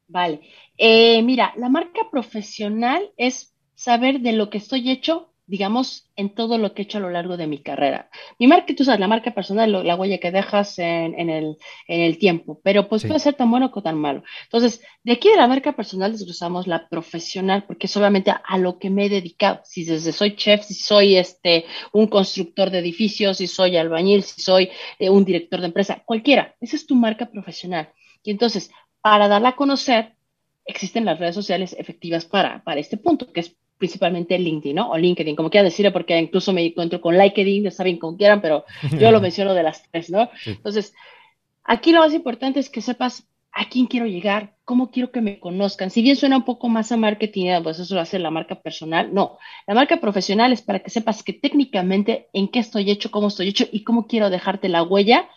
Vale. Eh, mira, la marca profesional es saber de lo que estoy hecho digamos, en todo lo que he hecho a lo largo de mi carrera. Mi marca, tú sabes, la marca personal, la huella que dejas en, el, en el, tiempo, pero pues puede ser tan bueno como tan malo. Entonces, de aquí de la marca personal desglosamos la profesional, porque es obviamente a lo que me he dedicado. Si desde soy chef, si soy este, un constructor de edificios, si soy albañil, si soy eh, un director de empresa, cualquiera, esa es tu marca profesional. Y entonces, para darla a conocer, existen las redes sociales efectivas para, para este punto, que es principalmente LinkedIn, ¿no? O LinkedIn, como quieran decirlo, porque incluso me encuentro con LinkedIn, ya saben como quieran, pero yo lo menciono de las tres, ¿no? Entonces, aquí lo más importante es que sepas a quién quiero llegar, cómo quiero que me conozcan. Si bien suena un poco más a marketing, pues eso lo hace la marca personal, no. La marca profesional es para que sepas que técnicamente en qué estoy hecho, cómo estoy hecho y cómo quiero dejarte la huella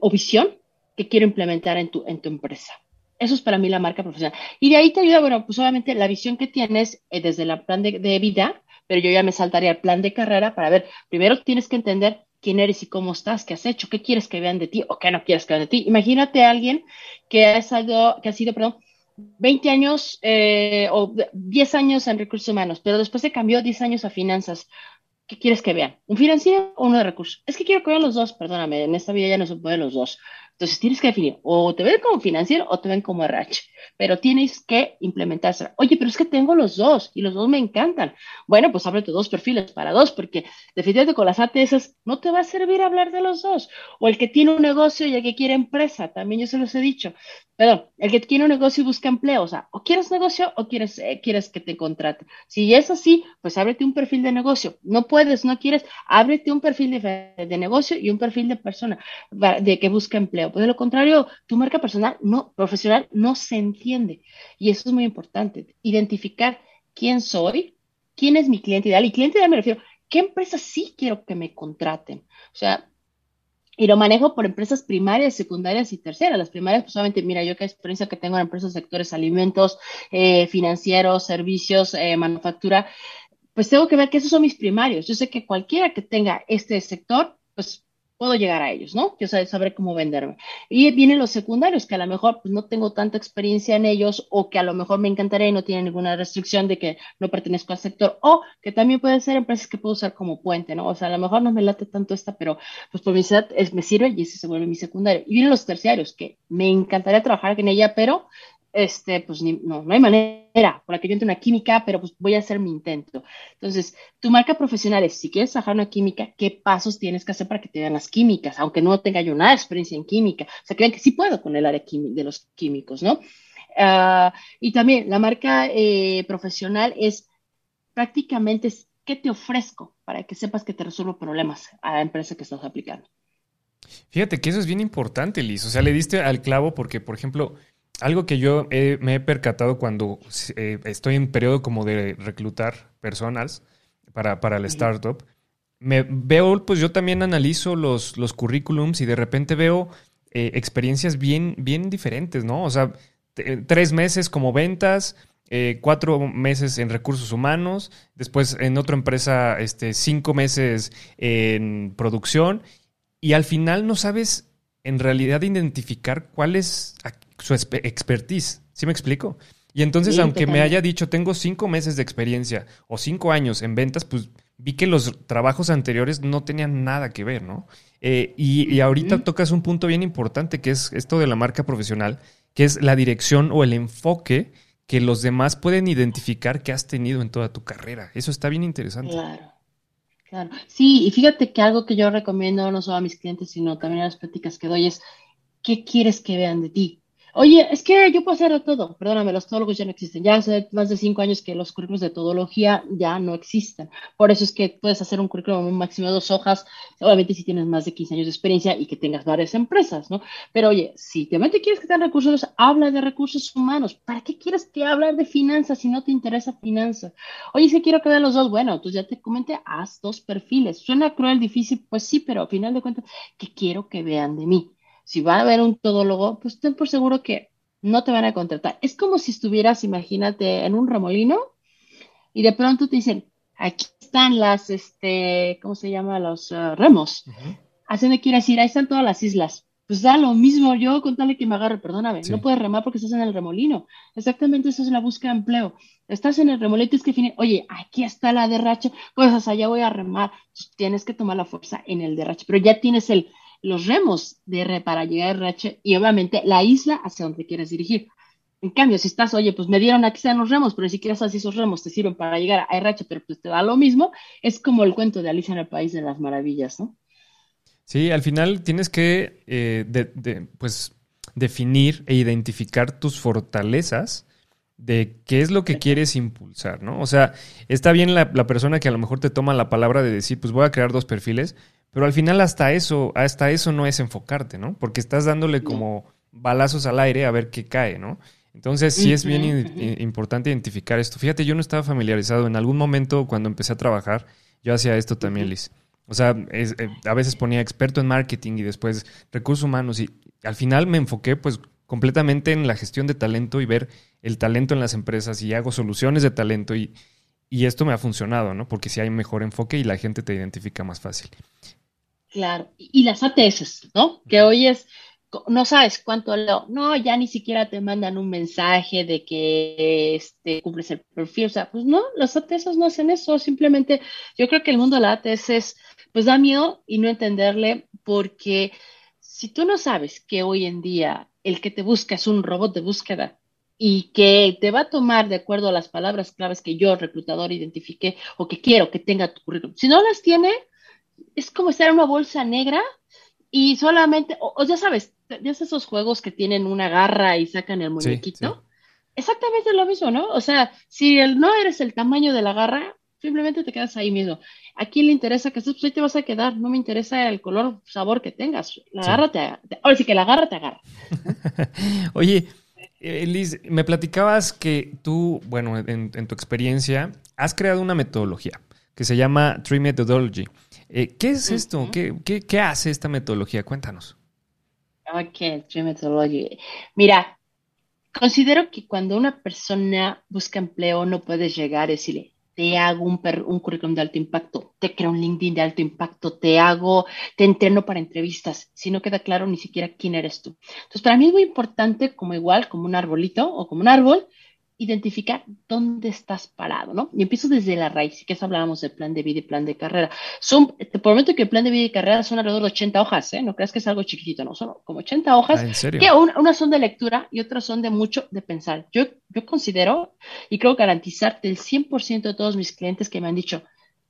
o visión que quiero implementar en tu, en tu empresa. Eso es para mí la marca profesional. Y de ahí te ayuda, bueno, pues obviamente la visión que tienes eh, desde el plan de, vida, pero yo ya me saltaría al plan de carrera para ver, primero tienes que entender quién eres y cómo estás, qué has hecho, qué quieres que vean de ti o qué no quieres que vean de ti. Imagínate a alguien que ha, sido, que ha sido, perdón, 20 años eh, o 10 años en recursos humanos, pero después se cambió 10 años a finanzas. ¿Qué quieres que vean? ¿Un financiero o uno de recursos? Es que quiero que vean los dos, perdóname, en esta vida ya no se pueden los dos. Entonces tienes que definir, o te ven como financiero o te ven como RH, pero tienes que implementarse. Oye, pero es que tengo los dos y los dos me encantan. Bueno, pues ábrete dos perfiles para dos, porque definitivamente con las ATS no te va a servir hablar de los dos. O el que tiene un negocio y el que quiere empresa, también yo se los he dicho. Perdón, el que tiene un negocio y busca empleo, o sea, o quieres negocio o quieres, eh, quieres que te contrate. Si es así, pues ábrete un perfil de negocio. No puedes, no quieres, ábrete un perfil de, de negocio y un perfil de persona de que busca empleo. Pues de lo contrario, tu marca personal, no, profesional, no se entiende. Y eso es muy importante. Identificar quién soy, quién es mi cliente ideal. Y cliente ideal me refiero, ¿qué empresas sí quiero que me contraten? O sea, y lo manejo por empresas primarias, secundarias y terceras. Las primarias, pues obviamente, mira, yo qué experiencia que tengo en empresas sectores alimentos, eh, financieros, servicios, eh, manufactura, pues tengo que ver que esos son mis primarios. Yo sé que cualquiera que tenga este sector, pues puedo llegar a ellos, ¿no? Yo sabré cómo venderme. Y vienen los secundarios, que a lo mejor pues, no tengo tanta experiencia en ellos o que a lo mejor me encantaría y no tienen ninguna restricción de que no pertenezco al sector o que también pueden ser empresas que puedo usar como puente, ¿no? O sea, a lo mejor no me late tanto esta, pero pues por mi edad me sirve y ese se vuelve mi secundario. Y vienen los terciarios, que me encantaría trabajar en ella, pero este, pues no, no hay manera por la que yo entre una química, pero pues voy a hacer mi intento. Entonces, tu marca profesional es, si quieres trabajar una química, ¿qué pasos tienes que hacer para que te vean las químicas? Aunque no tenga yo nada de experiencia en química. O sea, que que sí puedo con el área de los químicos, ¿no? Ah, y también la marca eh, profesional es prácticamente qué te ofrezco para que sepas que te resuelvo problemas a la empresa que estás aplicando. Fíjate que eso es bien importante, Liz. O sea, le diste al clavo porque, por ejemplo, algo que yo me he percatado cuando eh, estoy en periodo como de reclutar personas para, para el startup, me veo, pues yo también analizo los, los currículums y de repente veo eh, experiencias bien, bien diferentes, ¿no? O sea, tres meses como ventas, eh, cuatro meses en recursos humanos, después en otra empresa, este, cinco meses en producción, y al final no sabes en realidad identificar cuál es su expertise. ¿Sí me explico? Y entonces, aunque me haya dicho, tengo cinco meses de experiencia o cinco años en ventas, pues vi que los trabajos anteriores no tenían nada que ver, ¿no? Eh, y, ahorita tocas un punto bien importante, que es esto de la marca profesional, que es la dirección o el enfoque que los demás pueden identificar que has tenido en toda tu carrera. Eso está bien interesante. Claro. Claro. Sí, y fíjate que algo que yo recomiendo no solo a mis clientes, sino también a las prácticas que doy es, ¿qué quieres que vean de ti? Oye, es que yo puedo hacer todo. Perdóname, los todólogos ya no existen. Ya hace más de cinco años que los currículos de todología ya no existen. Por eso es que puedes hacer un currículum máximo de dos hojas, obviamente si tienes más de 15 años de experiencia y que tengas varias empresas, ¿no? Pero oye, si te quieres que te recursos, habla de recursos humanos. ¿Para qué quieres que hablar de finanzas si no te interesa finanzas? Oye, si quiero que vean los dos, bueno, entonces ya te comenté, haz dos perfiles. Suena cruel, difícil, pues sí, pero al final de cuentas, ¿qué quiero que vean de mí? Si va a haber un todólogo, pues ten por seguro que no te van a contratar. Es como si estuvieras, imagínate, en un remolino y de pronto te dicen, aquí están las, este, ¿cómo se llama? Los uh, remos. Haciendo que decir, ahí están todas las islas. Pues da lo mismo yo contarle que me agarre, perdóname, no puedes remar porque estás en el remolino. Exactamente eso es la búsqueda de empleo. Estás en el remolino, es que fin, oye, aquí está la derrache, pues allá voy a remar. tienes que tomar la fuerza en el derrache, pero ya tienes el, los remos de R para llegar a RH y obviamente la isla hacia donde quieres dirigir. En cambio, si estás, oye, pues me dieron aquí están los remos, pero ni siquiera sabes si esos remos te sirven para llegar a RH, pero pues te da lo mismo, es como el cuento de Alicia en el País de las Maravillas, ¿no? Sí, al final tienes que, eh, pues, definir e identificar tus fortalezas de qué es lo que quieres impulsar, ¿no? O sea, está bien la, la, persona que a lo mejor te toma la palabra de decir, pues voy a crear dos perfiles, pero al final hasta eso, hasta eso no es enfocarte, ¿no? Porque estás dándole como balazos al aire a ver qué cae, ¿no? Entonces sí es bien importante identificar esto. Fíjate, yo no estaba familiarizado. En algún momento cuando empecé a trabajar, yo hacía esto también, Liz. O sea, eh, a veces ponía experto en marketing y después recursos humanos y al final me enfoqué pues completamente en la gestión de talento y ver el talento en las empresas y hago soluciones de talento y, y esto me ha funcionado, ¿no? Porque si hay mejor enfoque y la gente te identifica más fácil. Claro, y las ATS, ¿no? Que hoy es, no sabes cuánto leo, no, ya ni siquiera te mandan un mensaje de que este, cumples el perfil, o sea, pues no, las ATS no hacen eso, simplemente yo creo que el mundo de la ATS es, pues da miedo y no entenderle, porque si tú no sabes que hoy en día el que te busca es un robot de búsqueda y que te va a tomar de acuerdo a las palabras claves que yo, reclutador, identifique o que quiero que tenga tu currículum, si no las tiene, es como estar en una bolsa negra y solamente, o, ya sabes, ya esos juegos que tienen una garra y sacan el muñequito. Exactamente lo mismo, ¿no? O sea, si el, no eres el tamaño de la garra, simplemente te quedas ahí mismo. ¿A quién le interesa que estés? Pues ahí te vas a quedar. No me interesa el color, sabor que tengas. La garra te, ahora sí que la garra te agarra. Oye, eh, Liz, me platicabas que tú, bueno, en, en, tu experiencia, has creado una metodología que se llama Tree Methodology. Eh, ¿Qué es esto? ¿Qué, hace esta metodología? Cuéntanos. Ok, Tree Methodology. Mira, considero que cuando una persona busca empleo no puedes llegar y decirle, te hago un, un, currículum de alto impacto, te creo un LinkedIn de alto impacto, te hago, te entreno para entrevistas, si no queda claro ni siquiera quién eres tú. Entonces, para mí es muy importante, como igual, como un arbolito o como un árbol, identificar dónde estás parado, ¿no? Y empiezo desde la raíz, que es hablábamos de plan de vida y plan de carrera. Son, te prometo que el plan de vida y carrera son alrededor de 80 hojas, ¿eh? No creas que es algo chiquitito, no, son como 80 hojas. Ah, ¿en serio? Que unas son de lectura y otras son de mucho de pensar. Yo, yo considero y creo garantizarte el 100% de todos mis clientes que me han dicho,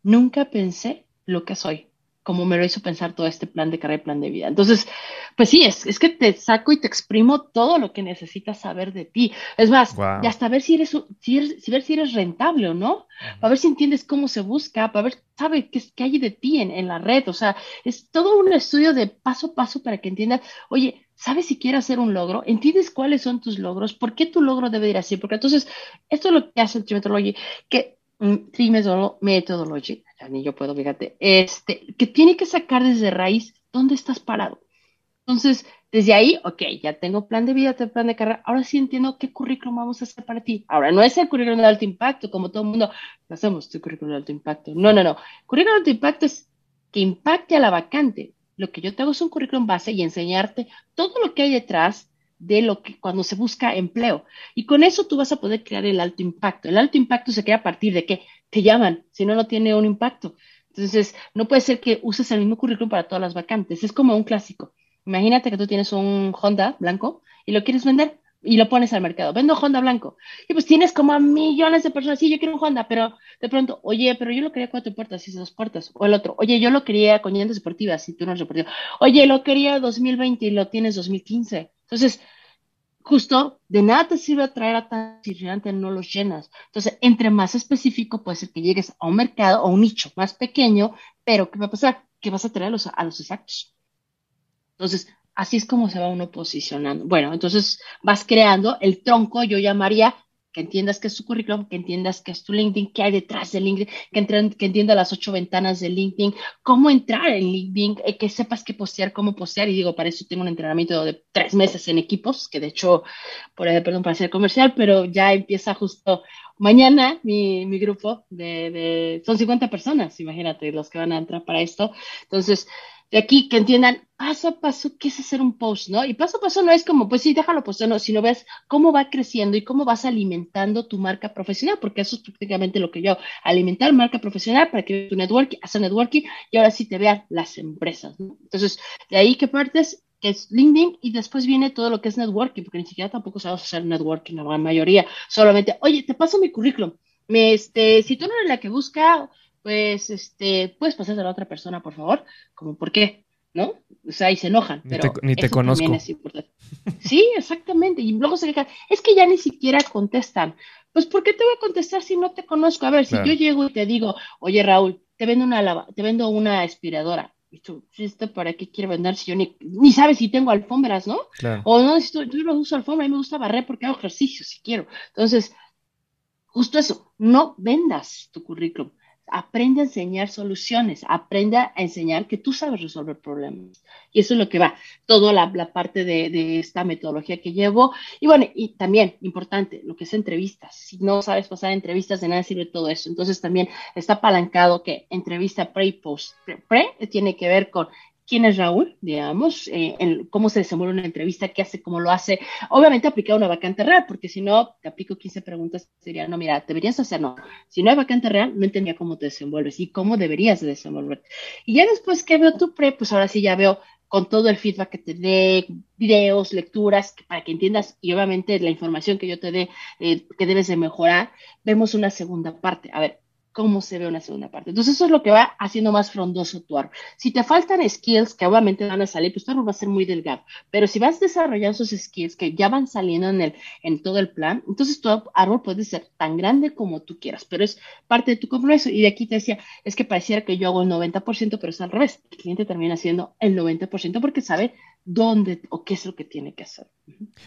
nunca pensé lo que soy como me lo hizo pensar todo este plan de carrera y plan de vida. Entonces, pues sí, es, es que te saco y te exprimo todo lo que necesitas saber de ti. Es más, y hasta ver si eres, si si ver si eres rentable o no, para ver si entiendes cómo se busca, para ver, sabe qué, qué hay de ti en, en, la red. O sea, es todo un estudio de paso a paso para que entiendas, oye, ¿sabes si quieres hacer un logro? ¿Entiendes cuáles son tus logros? ¿Por qué tu logro debe ir así? Porque entonces, esto es lo que hace el Trimethodology, que mm, Methodology ni yo puedo, fíjate, este, que tiene que sacar desde raíz dónde estás parado. Entonces, desde ahí, ok, ya tengo plan de vida, tengo plan de carrera, ahora sí entiendo qué currículum vamos a hacer para ti. Ahora, no es el currículum de alto impacto, como todo el mundo, hacemos tu currículum de alto impacto. No, no, no. Currículum de alto impacto es que impacte a la vacante. Lo que yo te hago es un currículum base y enseñarte todo lo que hay detrás de lo que cuando se busca empleo. Y con eso tú vas a poder crear el alto impacto. El alto impacto se crea a partir de que te llaman, si no, no tiene un impacto. Entonces, no puede ser que uses el mismo currículum para todas las vacantes. Es como un clásico. Imagínate que tú tienes un Honda blanco y lo quieres vender y lo pones al mercado. Vendo Honda blanco. Y pues tienes como a millones de personas. Sí, yo quiero un Honda, pero de pronto, oye, pero yo lo quería cuatro puertas y dos puertas. O el otro, oye, yo lo quería con llantas deportivas y tú no eres deportivo. Oye, lo quería 2020 y lo tienes 2015. Entonces, justo de nada te sirve atraer a tan si no los llenas. Entonces, entre más específico puede ser que llegues a un mercado o un nicho más pequeño, pero ¿qué va a pasar? Que vas a traer a los, a los exactos. Entonces, así es como se va uno posicionando. Bueno, entonces vas creando el tronco, yo llamaría que entiendas qué es tu currículum, que entiendas qué es tu LinkedIn, qué hay detrás de LinkedIn, que, que entienda las ocho ventanas de LinkedIn, cómo entrar en LinkedIn, eh, que sepas qué postear, cómo postear. Y digo, para eso tengo un entrenamiento de tres meses en equipos, que de hecho, por ahí, perdón, para ser comercial, pero ya empieza justo mañana mi, mi grupo de, son 50 personas, imagínate, los que van a entrar para esto. Entonces, de aquí que entiendan paso a paso qué es hacer un post, ¿no? Y paso a paso no es como, pues sí, déjalo postear, no, sino ves cómo va creciendo y cómo vas alimentando tu marca profesional, porque eso es prácticamente lo que yo, alimentar marca profesional para que tu networking, hacer networking y ahora sí te vean las empresas, ¿no? Entonces, de ahí que partes que es LinkedIn y después viene todo lo que es networking, porque ni siquiera tampoco sabes hacer networking, la gran mayoría, solamente, oye, te paso mi currículum, me, este, si tú no eres la que busca pues, este, puedes pasar a la otra persona, por favor, como, ¿por qué? ¿No? O sea, y se enojan, Ni pero te, ni te conozco. es importante. Sí, exactamente, y luego se quejan, es que ya ni siquiera contestan. Pues, ¿por qué te voy a contestar si no te conozco? A ver, si yo llego y te digo, oye, Raúl, te vendo una lava, te vendo una aspiradora. Y tú, ¿esto para qué quiero vender si yo ni, ni sabes si tengo alfombras, ¿no? Claro. O no, necesito, yo no uso alfombra, a mí me gusta barrer porque hago ejercicio si quiero. Entonces, justo eso, no vendas tu currículum. Aprende a enseñar soluciones, aprende a enseñar que tú sabes resolver problemas. Y eso es lo que va, toda la, parte de, esta metodología que llevo. Y bueno, y también, importante, lo que es entrevistas. Si no sabes pasar entrevistas, de nada sirve todo eso. Entonces también está apalancado que entrevista pre y post. Pre tiene que ver con quién es Raúl, digamos, eh, cómo se desenvuelve una entrevista, qué hace, cómo lo hace. Obviamente aplicar una vacante real, porque si no, te aplico 15 preguntas, sería, no, mira, deberías hacer, no. Si no hay vacante real, no entendía cómo te desenvuelves y cómo deberías de desenvolverte. Y ya después que veo tu pre, pues ahora sí ya veo con todo el feedback que te dé, videos, lecturas, para que entiendas, y obviamente la información que yo te dé, eh, que debes de mejorar, vemos una segunda parte. A ver, cómo se ve una segunda parte. Entonces, eso es lo que va haciendo más frondoso tu árbol. Si te faltan skills que obviamente van a salir, pues tu árbol va a ser muy delgado. Pero si vas desarrollando esos skills que ya van saliendo en, el, en todo el plan, entonces tu árbol puede ser tan grande como tú quieras, pero es parte de tu compromiso. Y de aquí te decía, es que pareciera que yo hago el 90%, pero es al revés. El cliente termina haciendo el 90% porque sabe dónde o qué es lo que tiene que hacer.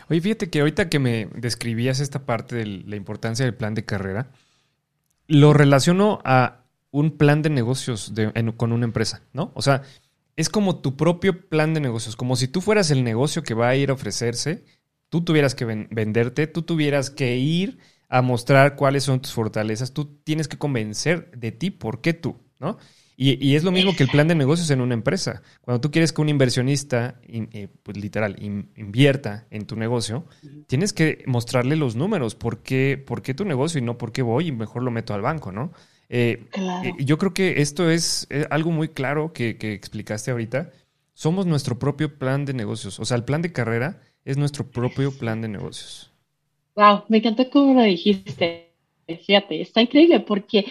Oye, fíjate que ahorita que me describías esta parte de la importancia del plan de carrera, lo relaciono a un plan de negocios con una empresa, ¿no? O sea, es como tu propio plan de negocios, como si tú fueras el negocio que va a ir a ofrecerse, tú tuvieras que ven- venderte, tú tuvieras que ir a mostrar cuáles son tus fortalezas, tú tienes que convencer de ti por qué tú, ¿no? Y, y es lo mismo que el plan de negocios en una empresa. Cuando tú quieres que un inversionista, in- eh, pues literal, in- invierta en tu negocio, tienes que mostrarle los números. ¿Por qué, por qué tu negocio y no por qué voy y mejor lo meto al banco, no? Eh, Claro. eh, yo creo que esto es algo muy claro que, que explicaste ahorita. Somos nuestro propio plan de negocios. O sea, el plan de carrera es nuestro propio plan de negocios. Wow, me encantó cómo lo dijiste. Fíjate, está increíble porque,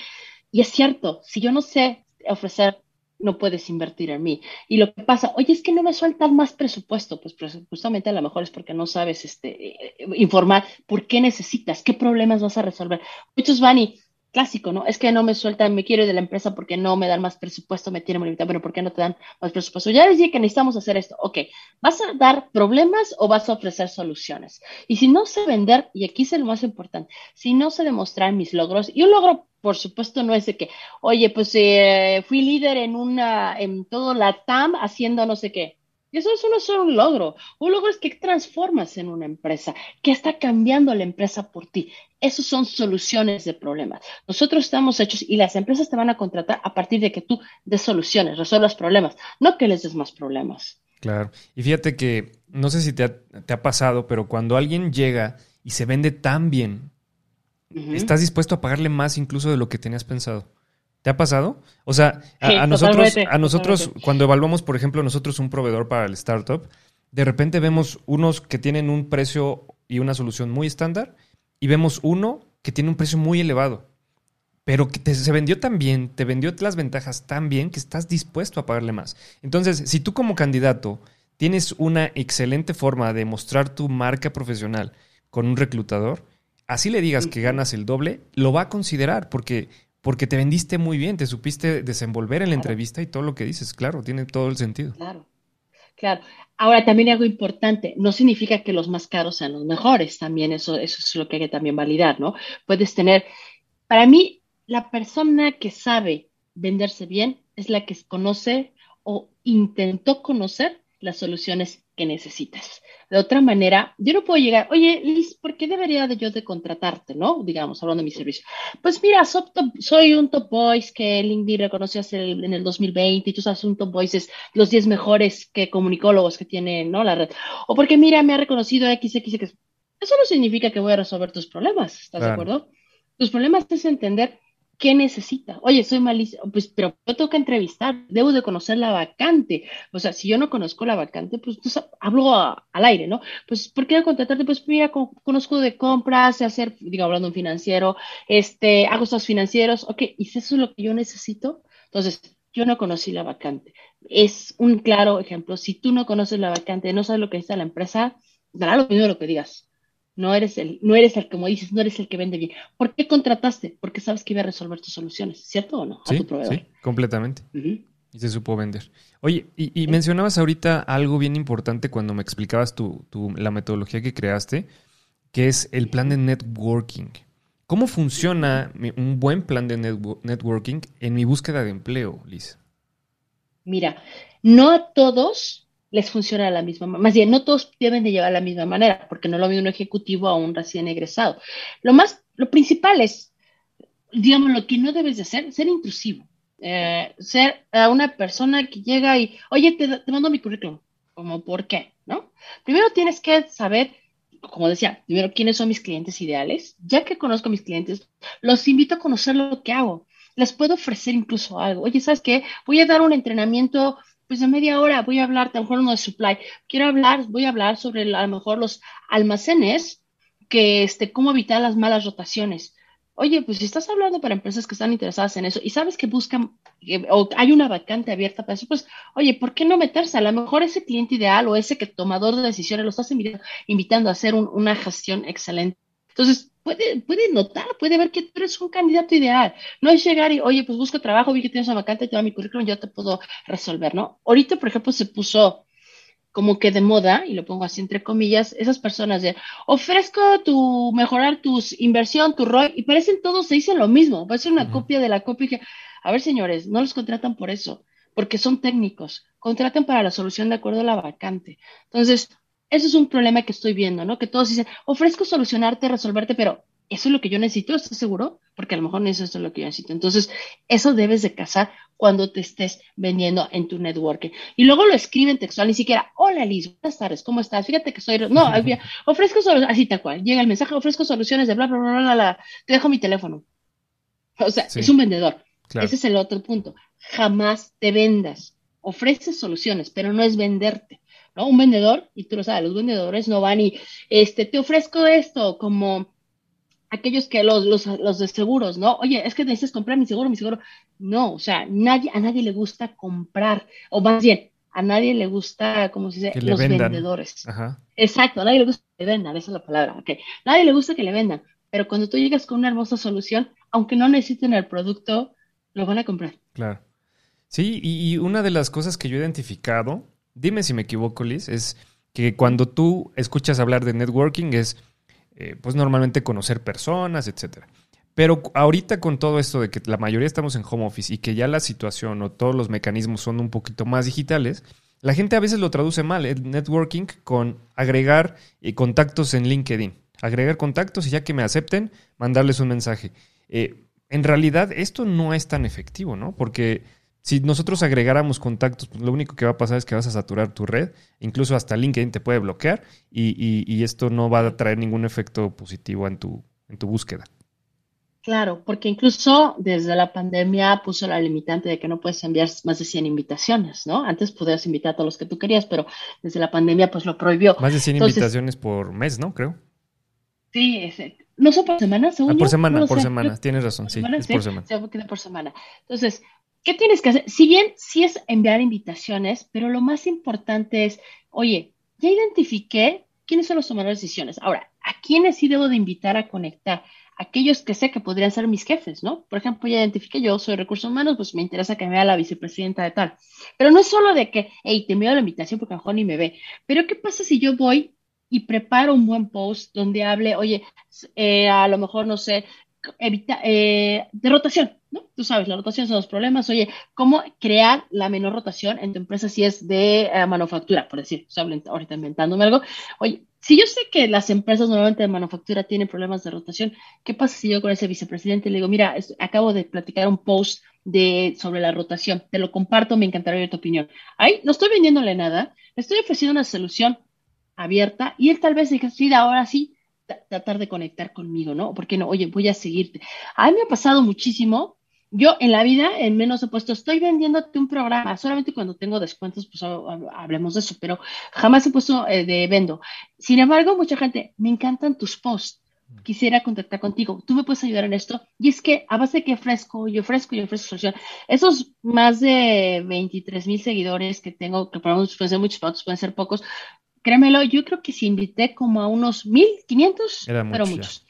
y es cierto, si yo no sé ofrecer, no puedes invertir en mí. Y lo que pasa, oye, es que no me sueltan más presupuesto, pues presu- justamente a lo mejor es porque no sabes este, eh, informar por qué necesitas, qué problemas vas a resolver. Muchos van y, clásico, ¿no? Es que no me sueltan, me quiero ir de la empresa porque no me dan más presupuesto, me tienen limitado, pero ¿por qué no te dan más presupuesto? Ya les dije que necesitamos hacer esto. Ok, ¿vas a dar problemas o vas a ofrecer soluciones? Y si no sé vender, y aquí es lo más importante, si no sé demostrar mis logros, y un logro, por supuesto, no es de que, oye, pues eh, fui líder en una, en todo la TAM haciendo no sé qué. Y eso, eso no es solo un logro. Un logro es que transformas en una empresa, que está cambiando la empresa por ti. Esos son soluciones de problemas. Nosotros estamos hechos y las empresas te van a contratar a partir de que tú des soluciones, resuelvas problemas, no que les des más problemas. Claro. Y fíjate que, no sé si te ha, te ha pasado, pero cuando alguien llega y se vende tan bien, estás dispuesto a pagarle más incluso de lo que tenías pensado. ¿Te ha pasado? O sea, a, nosotros, a nosotros cuando evaluamos, por ejemplo, nosotros un proveedor para el startup, de repente vemos unos que tienen un precio y una solución muy estándar y vemos uno que tiene un precio muy elevado, pero que se vendió tan bien, te vendió las ventajas tan bien que estás dispuesto a pagarle más. Entonces, si tú como candidato tienes una excelente forma de mostrar tu marca profesional con un reclutador, así le digas que ganas el doble, lo va a considerar porque, porque te vendiste muy bien, te supiste desenvolver en la entrevista y todo lo que dices, claro, tiene todo el sentido. Claro. Claro. Ahora, también algo importante, no significa que los más caros sean los mejores, también eso, eso es lo que hay que también validar, ¿no? Puedes tener, para mí, la persona que sabe venderse bien es la que conoce o intentó conocer las soluciones que necesitas. De otra manera, yo no puedo llegar, oye, Liz, ¿por qué debería de yo de contratarte, no? Digamos, hablando de mi servicio. Pues mira, soy un top voice que LinkedIn reconoció en el 2020 y tú sabes, un top voice es los 10 mejores que comunicólogos que tiene, ¿no? La red. O porque mira, me ha reconocido XX. Eso no significa que voy a resolver tus problemas, ¿estás de acuerdo? Tus problemas es entender ¿Qué necesita? Oye, soy malísimo, pues, pero yo tengo que entrevistar, debo de conocer la vacante. O sea, si yo no conozco la vacante, pues, hablo al aire, ¿no? Pues, ¿por qué contratarte? Pues, mira, conozco de compras, de hacer, digo, hablando un financiero, este, hago estos financieros, ok, ¿y si eso es lo que yo necesito? Entonces, yo no conocí la vacante. Es un claro ejemplo. Si tú no conoces la vacante, no sabes lo que necesita la empresa, dará lo mismo lo que digas no eres el, no eres el, como dices, no eres el que vende bien. ¿Por qué contrataste? Porque sabes que iba a resolver tus soluciones, ¿cierto o no? Sí, sí, completamente. Y se supo vender. Oye, y, mencionabas ahorita algo bien importante cuando me explicabas tu, la metodología que creaste, que es el plan de networking. ¿Cómo funciona un buen plan de networking en mi búsqueda de empleo, Liz? Mira, no a todos les funciona de la misma manera. Más bien, no todos deben de llevar la misma manera, porque no lo ve un ejecutivo a un recién egresado. Lo más, lo principal es, digamos, lo que no debes de hacer, ser intrusivo. Eh, ser una persona que llega y, oye, te, te mando mi currículum. Como, ¿por qué? ¿No? Primero tienes que saber, como decía, primero quiénes son mis clientes ideales. Ya que conozco a mis clientes, los invito a conocer lo que hago. Les puedo ofrecer incluso algo. Oye, ¿sabes qué? Voy a dar un entrenamiento pues de media hora voy a hablar, a lo mejor uno de supply, quiero hablar, voy a hablar sobre a lo mejor los almacenes, que este, cómo evitar las malas rotaciones. Oye, pues si estás hablando para empresas que están interesadas en eso y sabes que buscan o hay una vacante abierta para eso, pues, oye, ¿por qué no meterse? A lo mejor ese cliente ideal o ese que tomador de decisiones lo estás invitando, a hacer una gestión excelente. Entonces, puede, puede notar, puede ver que tú eres un candidato ideal. No es llegar y, oye, pues busco trabajo, vi que tienes una vacante, te va mi currículum, yo te puedo resolver, ¿no? Ahorita, por ejemplo, se puso como que de moda, y lo pongo así entre comillas, esas personas de ofrezco tu mejorar tu inversión, tu ROI, y parecen todos, se dicen lo mismo, va a ser una copia de la copia que, a ver señores, no los contratan por eso, porque son técnicos, contratan para la solución de acuerdo a la vacante. Entonces, eso es un problema que estoy viendo, ¿no? Que todos dicen, ofrezco solucionarte, resolverte, pero ¿eso es lo que yo necesito? ¿Estás seguro? Porque a lo mejor no es eso lo que yo necesito. Entonces, eso debes de casar cuando te estés vendiendo en tu networking. Y luego lo escriben textual, ni siquiera, hola Liz, buenas tardes, ¿cómo estás? Fíjate que soy, no, ofrezco soluciones, así tal cual, llega el mensaje, ofrezco soluciones de bla, bla, bla, bla, bla, te dejo mi teléfono. O sea, es un vendedor. Ese es el otro punto. Jamás te vendas. Ofreces soluciones, pero no es venderte. Un vendedor, y tú lo sabes, los vendedores no van y, este, te ofrezco esto, como aquellos que los, los, de seguros, ¿no? Oye, es que necesitas comprar mi seguro, mi seguro. No, o sea, nadie, a nadie le gusta comprar, o más bien, a nadie le gusta, como se dice, los vendedores. Exacto, a nadie le gusta que le vendan, esa es la palabra, ok. Nadie le gusta que le vendan, pero cuando tú llegas con una hermosa solución, aunque no necesiten el producto, lo van a comprar. Claro. Sí, y una de las cosas que yo he identificado dime si me equivoco, Liz, es que cuando tú escuchas hablar de networking es, eh, pues normalmente conocer personas, etcétera. Pero ahorita con todo esto de que la mayoría estamos en home office y que ya la situación o todos los mecanismos son un poquito más digitales, la gente a veces lo traduce mal, el networking con agregar eh, contactos en LinkedIn. Agregar contactos y ya que me acepten, mandarles un mensaje. Eh, en realidad esto no es tan efectivo, ¿no? Porque si nosotros agregáramos contactos, pues lo único que va a pasar es que vas a saturar tu red, incluso hasta LinkedIn te puede bloquear y, esto no va a traer ningún efecto positivo en tu, en tu búsqueda. Claro, porque incluso desde la pandemia puso la limitante de que no puedes enviar más de 100 invitaciones, ¿no? Antes podías invitar a todos los que tú querías, pero desde la pandemia pues lo prohibió. Más de 100 invitaciones por mes, ¿no? Creo. Sí, ese, no son por semana, según ah, por semana, por semana, tienes razón, sí, es por semana. Sí, por semana. Entonces, ¿qué tienes que hacer? Si bien sí es enviar invitaciones, pero lo más importante es, oye, ya identifiqué quiénes son los tomadores de decisiones. Ahora, ¿a quiénes sí debo de invitar a conectar? aquellos que sé que podrían ser mis jefes, ¿no? Por ejemplo, ya identifique, yo soy recursos humanos, pues me interesa que me vea la vicepresidenta de tal. Pero no es solo de que, hey, te envío la invitación porque a ni me ve. Pero ¿qué pasa si yo voy y preparo un buen post donde hable, oye, eh, a lo mejor, no sé, evita, eh, de rotación, ¿no? Tú sabes, la rotación son los problemas. Oye, ¿cómo crear la menor rotación en tu empresa si es de eh, manufactura, por decir? Estoy ahorita inventándome algo. Oye, si yo sé que las empresas normalmente de manufactura tienen problemas de rotación, ¿qué pasa si yo con ese vicepresidente le digo, mira, acabo de platicar un post de, sobre la rotación, te lo comparto, me encantaría ver tu opinión. Ahí no estoy vendiéndole nada, estoy ofreciendo una solución abierta y él tal vez diga, sí, ahora sí, tratar de conectar conmigo, ¿no? Porque no, oye, voy a seguirte. A mí me ha pasado muchísimo yo en la vida en menos he puesto, estoy vendiéndote un programa, solamente cuando tengo descuentos, pues hablemos de eso, pero jamás he puesto eh, de vendo. Sin embargo, mucha gente, me encantan tus posts, quisiera contactar contigo, tú me puedes ayudar en esto. Y es que a base de que ofrezco, yo ofrezco, yo ofrezco solución, esos más de 23 mil seguidores que tengo, que para pueden ser muchos, para otros pueden ser pocos, créemelo, yo creo que si invité como a unos 1500, pero muchos.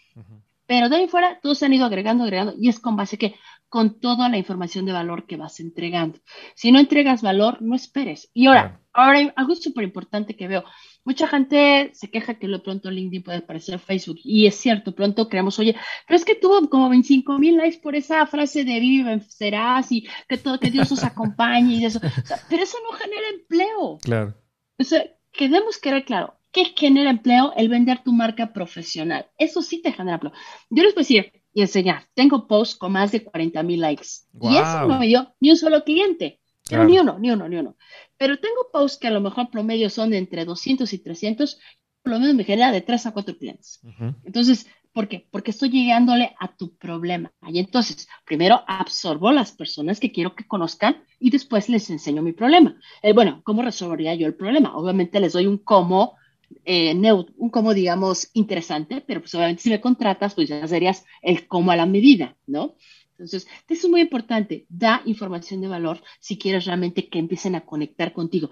Pero de ahí fuera, todos se han ido agregando, agregando, y es con base que con toda la información de valor que vas entregando. Si no entregas valor, no esperes. Y ahora, ahora algo súper importante que veo. Mucha gente se queja que lo pronto LinkedIn puede parecer Facebook. Y es cierto, pronto creemos, oye, pero es que tuvo como 25 mil likes por esa frase de vive vencerás y que todo, que Dios os acompañe y eso. pero eso no genera empleo. Claro. O sea, queremos quedar claro. ¿Qué genera empleo? El vender tu marca profesional. Eso sí te genera empleo. Yo les voy a decir, y enseñar. Tengo posts con más de 40 mil likes. Y eso no me dio ni un solo cliente. ni uno, ni uno, ni uno. Pero tengo posts que a lo mejor promedio son de entre 200 y 300, por lo menos me genera de 3 a 4 clientes. Entonces, ¿por qué? Porque estoy llegándole a tu problema. Y entonces, primero absorbo las personas que quiero que conozcan y después les enseño mi problema. Eh, bueno, ¿cómo resolvería yo el problema? Obviamente les doy un cómo eh, un como digamos interesante, pero pues obviamente si me contratas, pues ya serías el como a la medida, ¿no? Entonces, eso es muy importante. Da información de valor si quieres realmente que empiecen a conectar contigo.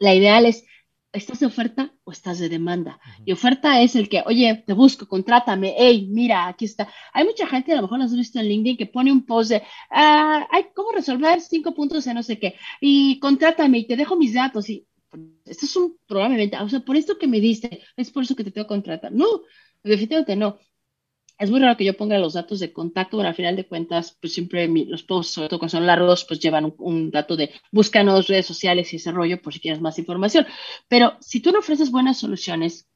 la ideal es, ¿estás de oferta o estás de demanda? Y oferta es el que, oye, te busco, contrátame, hey, mira, aquí está. Hay mucha gente, a lo mejor lo has visto en LinkedIn, que pone un post de, ah, ¿cómo resolver cinco puntos de no sé qué? Y contrátame y te dejo mis datos. Y esto es un probablemente, o sea, por esto que me diste, es por eso que te tengo que contratar. No, definitivamente no. Es muy raro que yo ponga los datos de contacto, bueno, al final de cuentas, pues siempre los posts, sobre todo cuando son largos, pues llevan un, dato de búscanos redes sociales y ese rollo por si quieres más información. Pero si tú no ofreces buenas soluciones,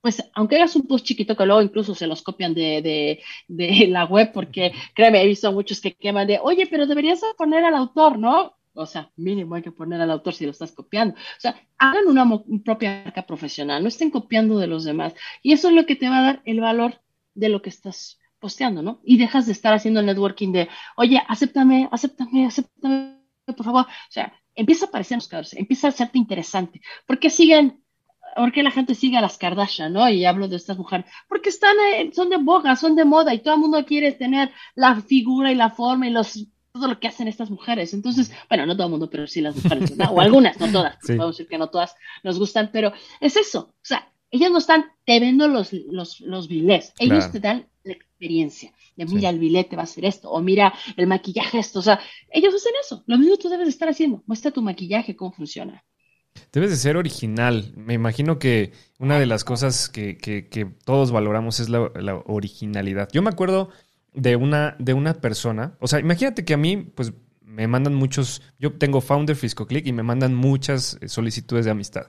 pues aunque hagas un post chiquito que luego incluso se los copian de, de, de la web, porque créeme, he visto muchos que queman de, oye, pero deberías poner al autor, ¿no? O sea, mínimo hay que poner al autor si lo estás copiando. O sea, hagan una propia marca profesional, no estén copiando de los demás. Y eso es lo que te va a dar el valor de lo que estás posteando, ¿no? Y dejas de estar haciendo el networking de, oye, acéptame, acéptame, acéptame, por favor. O sea, empieza a aparecer buscadores, empieza a hacerte interesante. ¿Por qué siguen, por qué la gente sigue a las Kardashian, ¿no? Y hablo de estas mujeres. Porque están, son de boga, son de moda y todo el mundo quiere tener la figura y la forma y los todo lo que hacen estas mujeres. Entonces, bueno, no todo el mundo, pero sí las mujeres, o algunas, no todas, podemos decir que no todas nos gustan, pero es eso, o sea, ellos no están te vendo los, los, los bilés, ellos te dan la experiencia de mira el bilete va a hacer esto, o mira el maquillaje esto, o sea, ellos hacen eso, lo mismo tú debes de estar haciendo, muestra tu maquillaje, cómo funciona. Debes de ser original. Me imagino que una de las cosas que, que, que todos valoramos es la, la, originalidad. Yo me acuerdo de una, de una persona. O sea, imagínate que a mí, pues, me mandan muchos. Yo tengo Founder FiscoClick y me mandan muchas eh, solicitudes de amistad.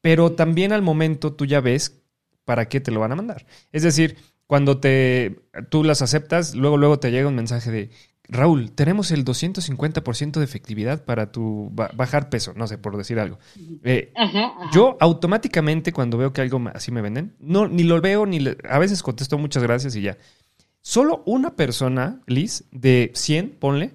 Pero también al momento tú ya ves para qué te lo van a mandar. Es decir, cuando te, tú las aceptas, luego, luego te llega un mensaje de. Raúl, tenemos el 250% de efectividad para tu bajar peso, no sé, por decir algo. Eh, yo automáticamente cuando veo que algo así me venden, no, ni lo veo, ni a veces contesto muchas gracias y ya. Solo una persona, Liz, de 100, ponle,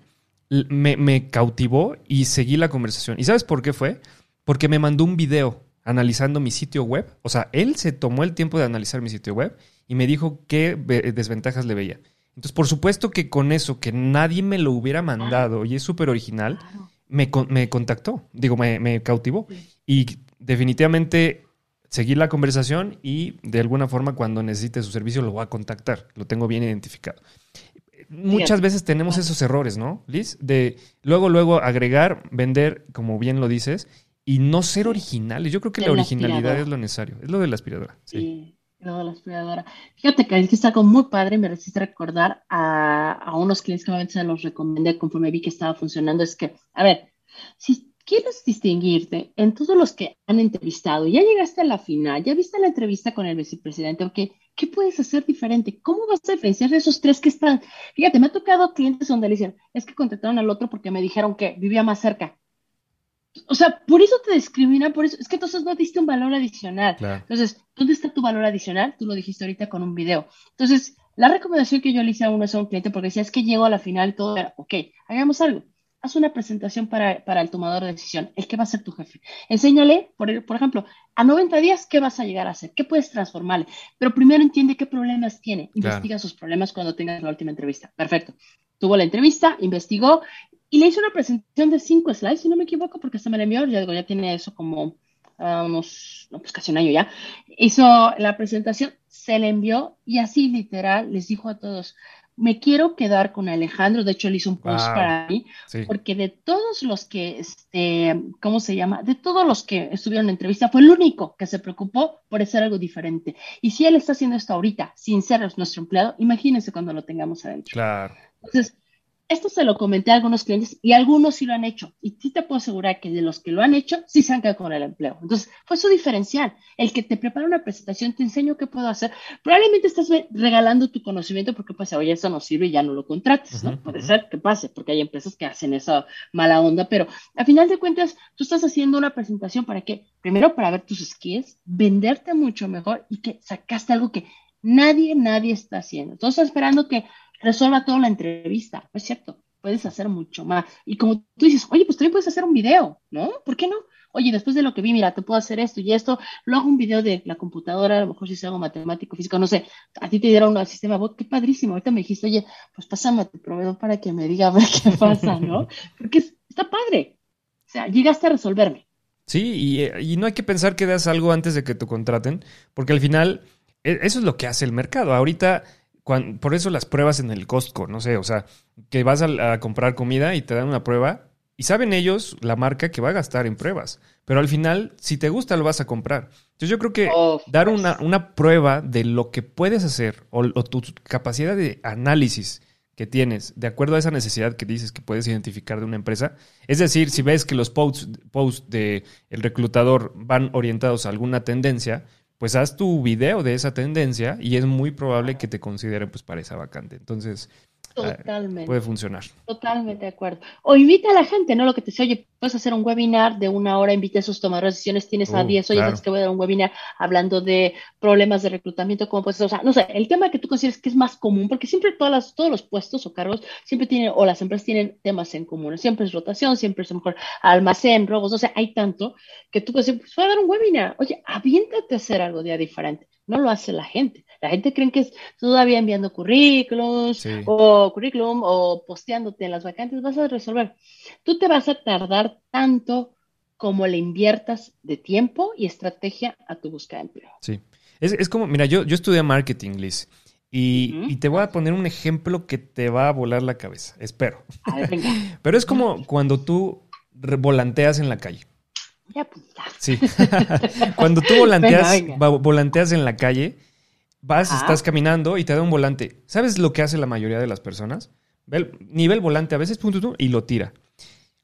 me, me cautivó y seguí la conversación. ¿Y sabes por qué fue? Porque me mandó un video analizando mi sitio web. O sea, él se tomó el tiempo de analizar mi sitio web y me dijo qué desventajas le veía. Entonces, por supuesto que con eso, que nadie me lo hubiera mandado y es súper original, me, me, contactó, digo, me, me cautivó. Y definitivamente seguí la conversación y de alguna forma cuando necesite su servicio lo voy a contactar, lo tengo bien identificado. Muchas veces tenemos esos errores, ¿no, Liz? De luego, luego agregar, vender, como bien lo dices, y no ser originales. Yo creo que la, originalidad es lo necesario. Es lo de la aspiradora. Sí, lo de la aspiradora. Fíjate que es algo muy padre. Me resiste recordar a, a unos clientes que a se los recomendé conforme vi que estaba funcionando. Es que, a ver, si quieres distinguirte en todos los que han entrevistado, ya llegaste a la final, ya viste la entrevista con el vicepresidente, ¿ok? ¿Qué puedes hacer diferente? ¿Cómo vas a diferenciar de esos tres que están? Fíjate, me ha tocado clientes donde le dicen, es que contrataron al otro porque me dijeron que vivía más cerca o sea, por eso te discriminan, por eso, es que entonces no diste un valor adicional. Entonces, ¿dónde está tu valor adicional? Tú lo dijiste ahorita con un video. Entonces, la recomendación que yo le hice a uno es a un cliente porque decía, es que llego a la final y todo era, ok, hagamos algo. Haz una presentación para, para, el tomador de decisión, el que va a ser tu jefe. Enséñale, por, por ejemplo, a 90 días, ¿qué vas a llegar a hacer? ¿Qué puedes transformarle? Pero primero entiende qué problemas tiene. Investiga sus problemas cuando tengas la última entrevista. Perfecto. Tuvo la entrevista, investigó y le hice una presentación de cinco slides, si no me equivoco, porque hasta me la envió, ya digo, ya tiene eso como uh, unos, no, pues casi un año ya. Hizo la presentación, se le envió y así literal les dijo a todos, me quiero quedar con Alejandro, de hecho él hizo un post para mí, porque de todos los que, este, ¿cómo se llama? De todos los que estuvieron en entrevista, fue el único que se preocupó por hacer algo diferente. Y si él está haciendo esto ahorita, sin ser nuestro empleado, imagínense cuando lo tengamos adentro. Claro. Entonces, esto se lo comenté a algunos clientes y algunos sí lo han hecho. Y sí te puedo asegurar que de los que lo han hecho, sí se han quedado con el empleo. Entonces, fue su diferencial. El que te prepara una presentación, te enseño qué puedo hacer. Probablemente estás regalando tu conocimiento porque, pues, oye, eso no sirve y ya no lo contrates, ¿no? Puede ser que pase, porque hay empresas que hacen esa mala onda, pero a final de cuentas, tú estás haciendo una presentación para que, primero, para ver tus skills, venderte mucho mejor y que sacaste algo que nadie, nadie está haciendo. Entonces, esperando que resuelva toda la entrevista, ¿no es cierto? Puedes hacer mucho más. Y como tú dices, oye, pues también puedes hacer un video, ¿no? ¿Por qué no? Oye, después de lo que vi, mira, te puedo hacer esto y esto, lo hago un video de la computadora, a lo mejor si es algo matemático, físico, no sé, a ti te dieron un sistema, qué padrísimo, ahorita me dijiste, oye, pues pásame a tu proveedor para que me diga a ver qué pasa, ¿no? Porque está padre. O sea, llegaste a resolverme. Sí, y, y, no hay que pensar que das algo antes de que te contraten, porque al final e, eso es lo que hace el mercado. Ahorita por eso las pruebas en el Costco, no sé, o sea, que vas a, comprar comida y te dan una prueba y saben ellos la marca que va a gastar en pruebas. Pero al final, si te gusta, lo vas a comprar. Entonces yo creo que dar una, una, prueba de lo que puedes hacer o, tu capacidad de análisis que tienes de acuerdo a esa necesidad que dices que puedes identificar de una empresa. Es decir, si ves que los posts, posts del el reclutador van orientados a alguna tendencia, pues haz tu video de esa tendencia y es muy probable que te consideren pues para esa vacante. Entonces, Totalmente. Puede funcionar. Totalmente de acuerdo. O invita a la gente, ¿no? Lo que te dice, oye, puedes hacer un webinar de una hora, invita a esos tomadores de decisiones, tienes a 10, uh, oye, sabes que voy a dar un webinar hablando de problemas de reclutamiento, cómo puedes, o sea, no sé, el tema que tú consideres que es más común, porque siempre todas las, todos los puestos o cargos siempre tienen, o las empresas tienen temas en común, siempre es rotación, siempre es mejor almacén, robos, o sea, hay tanto que tú puedes decir, pues voy a dar un webinar, oye, aviéntate a hacer algo de diferente no lo hace la gente. La gente cree que es todavía enviando currículos o currículum o posteándote en las vacantes, vas a resolver. Tú te vas a tardar tanto como le inviertas de tiempo y estrategia a tu búsqueda de empleo. Sí. Es, como, mira, yo, yo estudié marketing, Liz. Y, te voy a poner un ejemplo que te va a volar la cabeza, espero. Pero es como cuando tú volanteas en la calle. Sí. Cuando tú volanteas, volanteas en la calle, vas, estás caminando y te da un volante. ¿Sabes lo que hace la mayoría de las personas? nivel volante a veces punto y lo tira.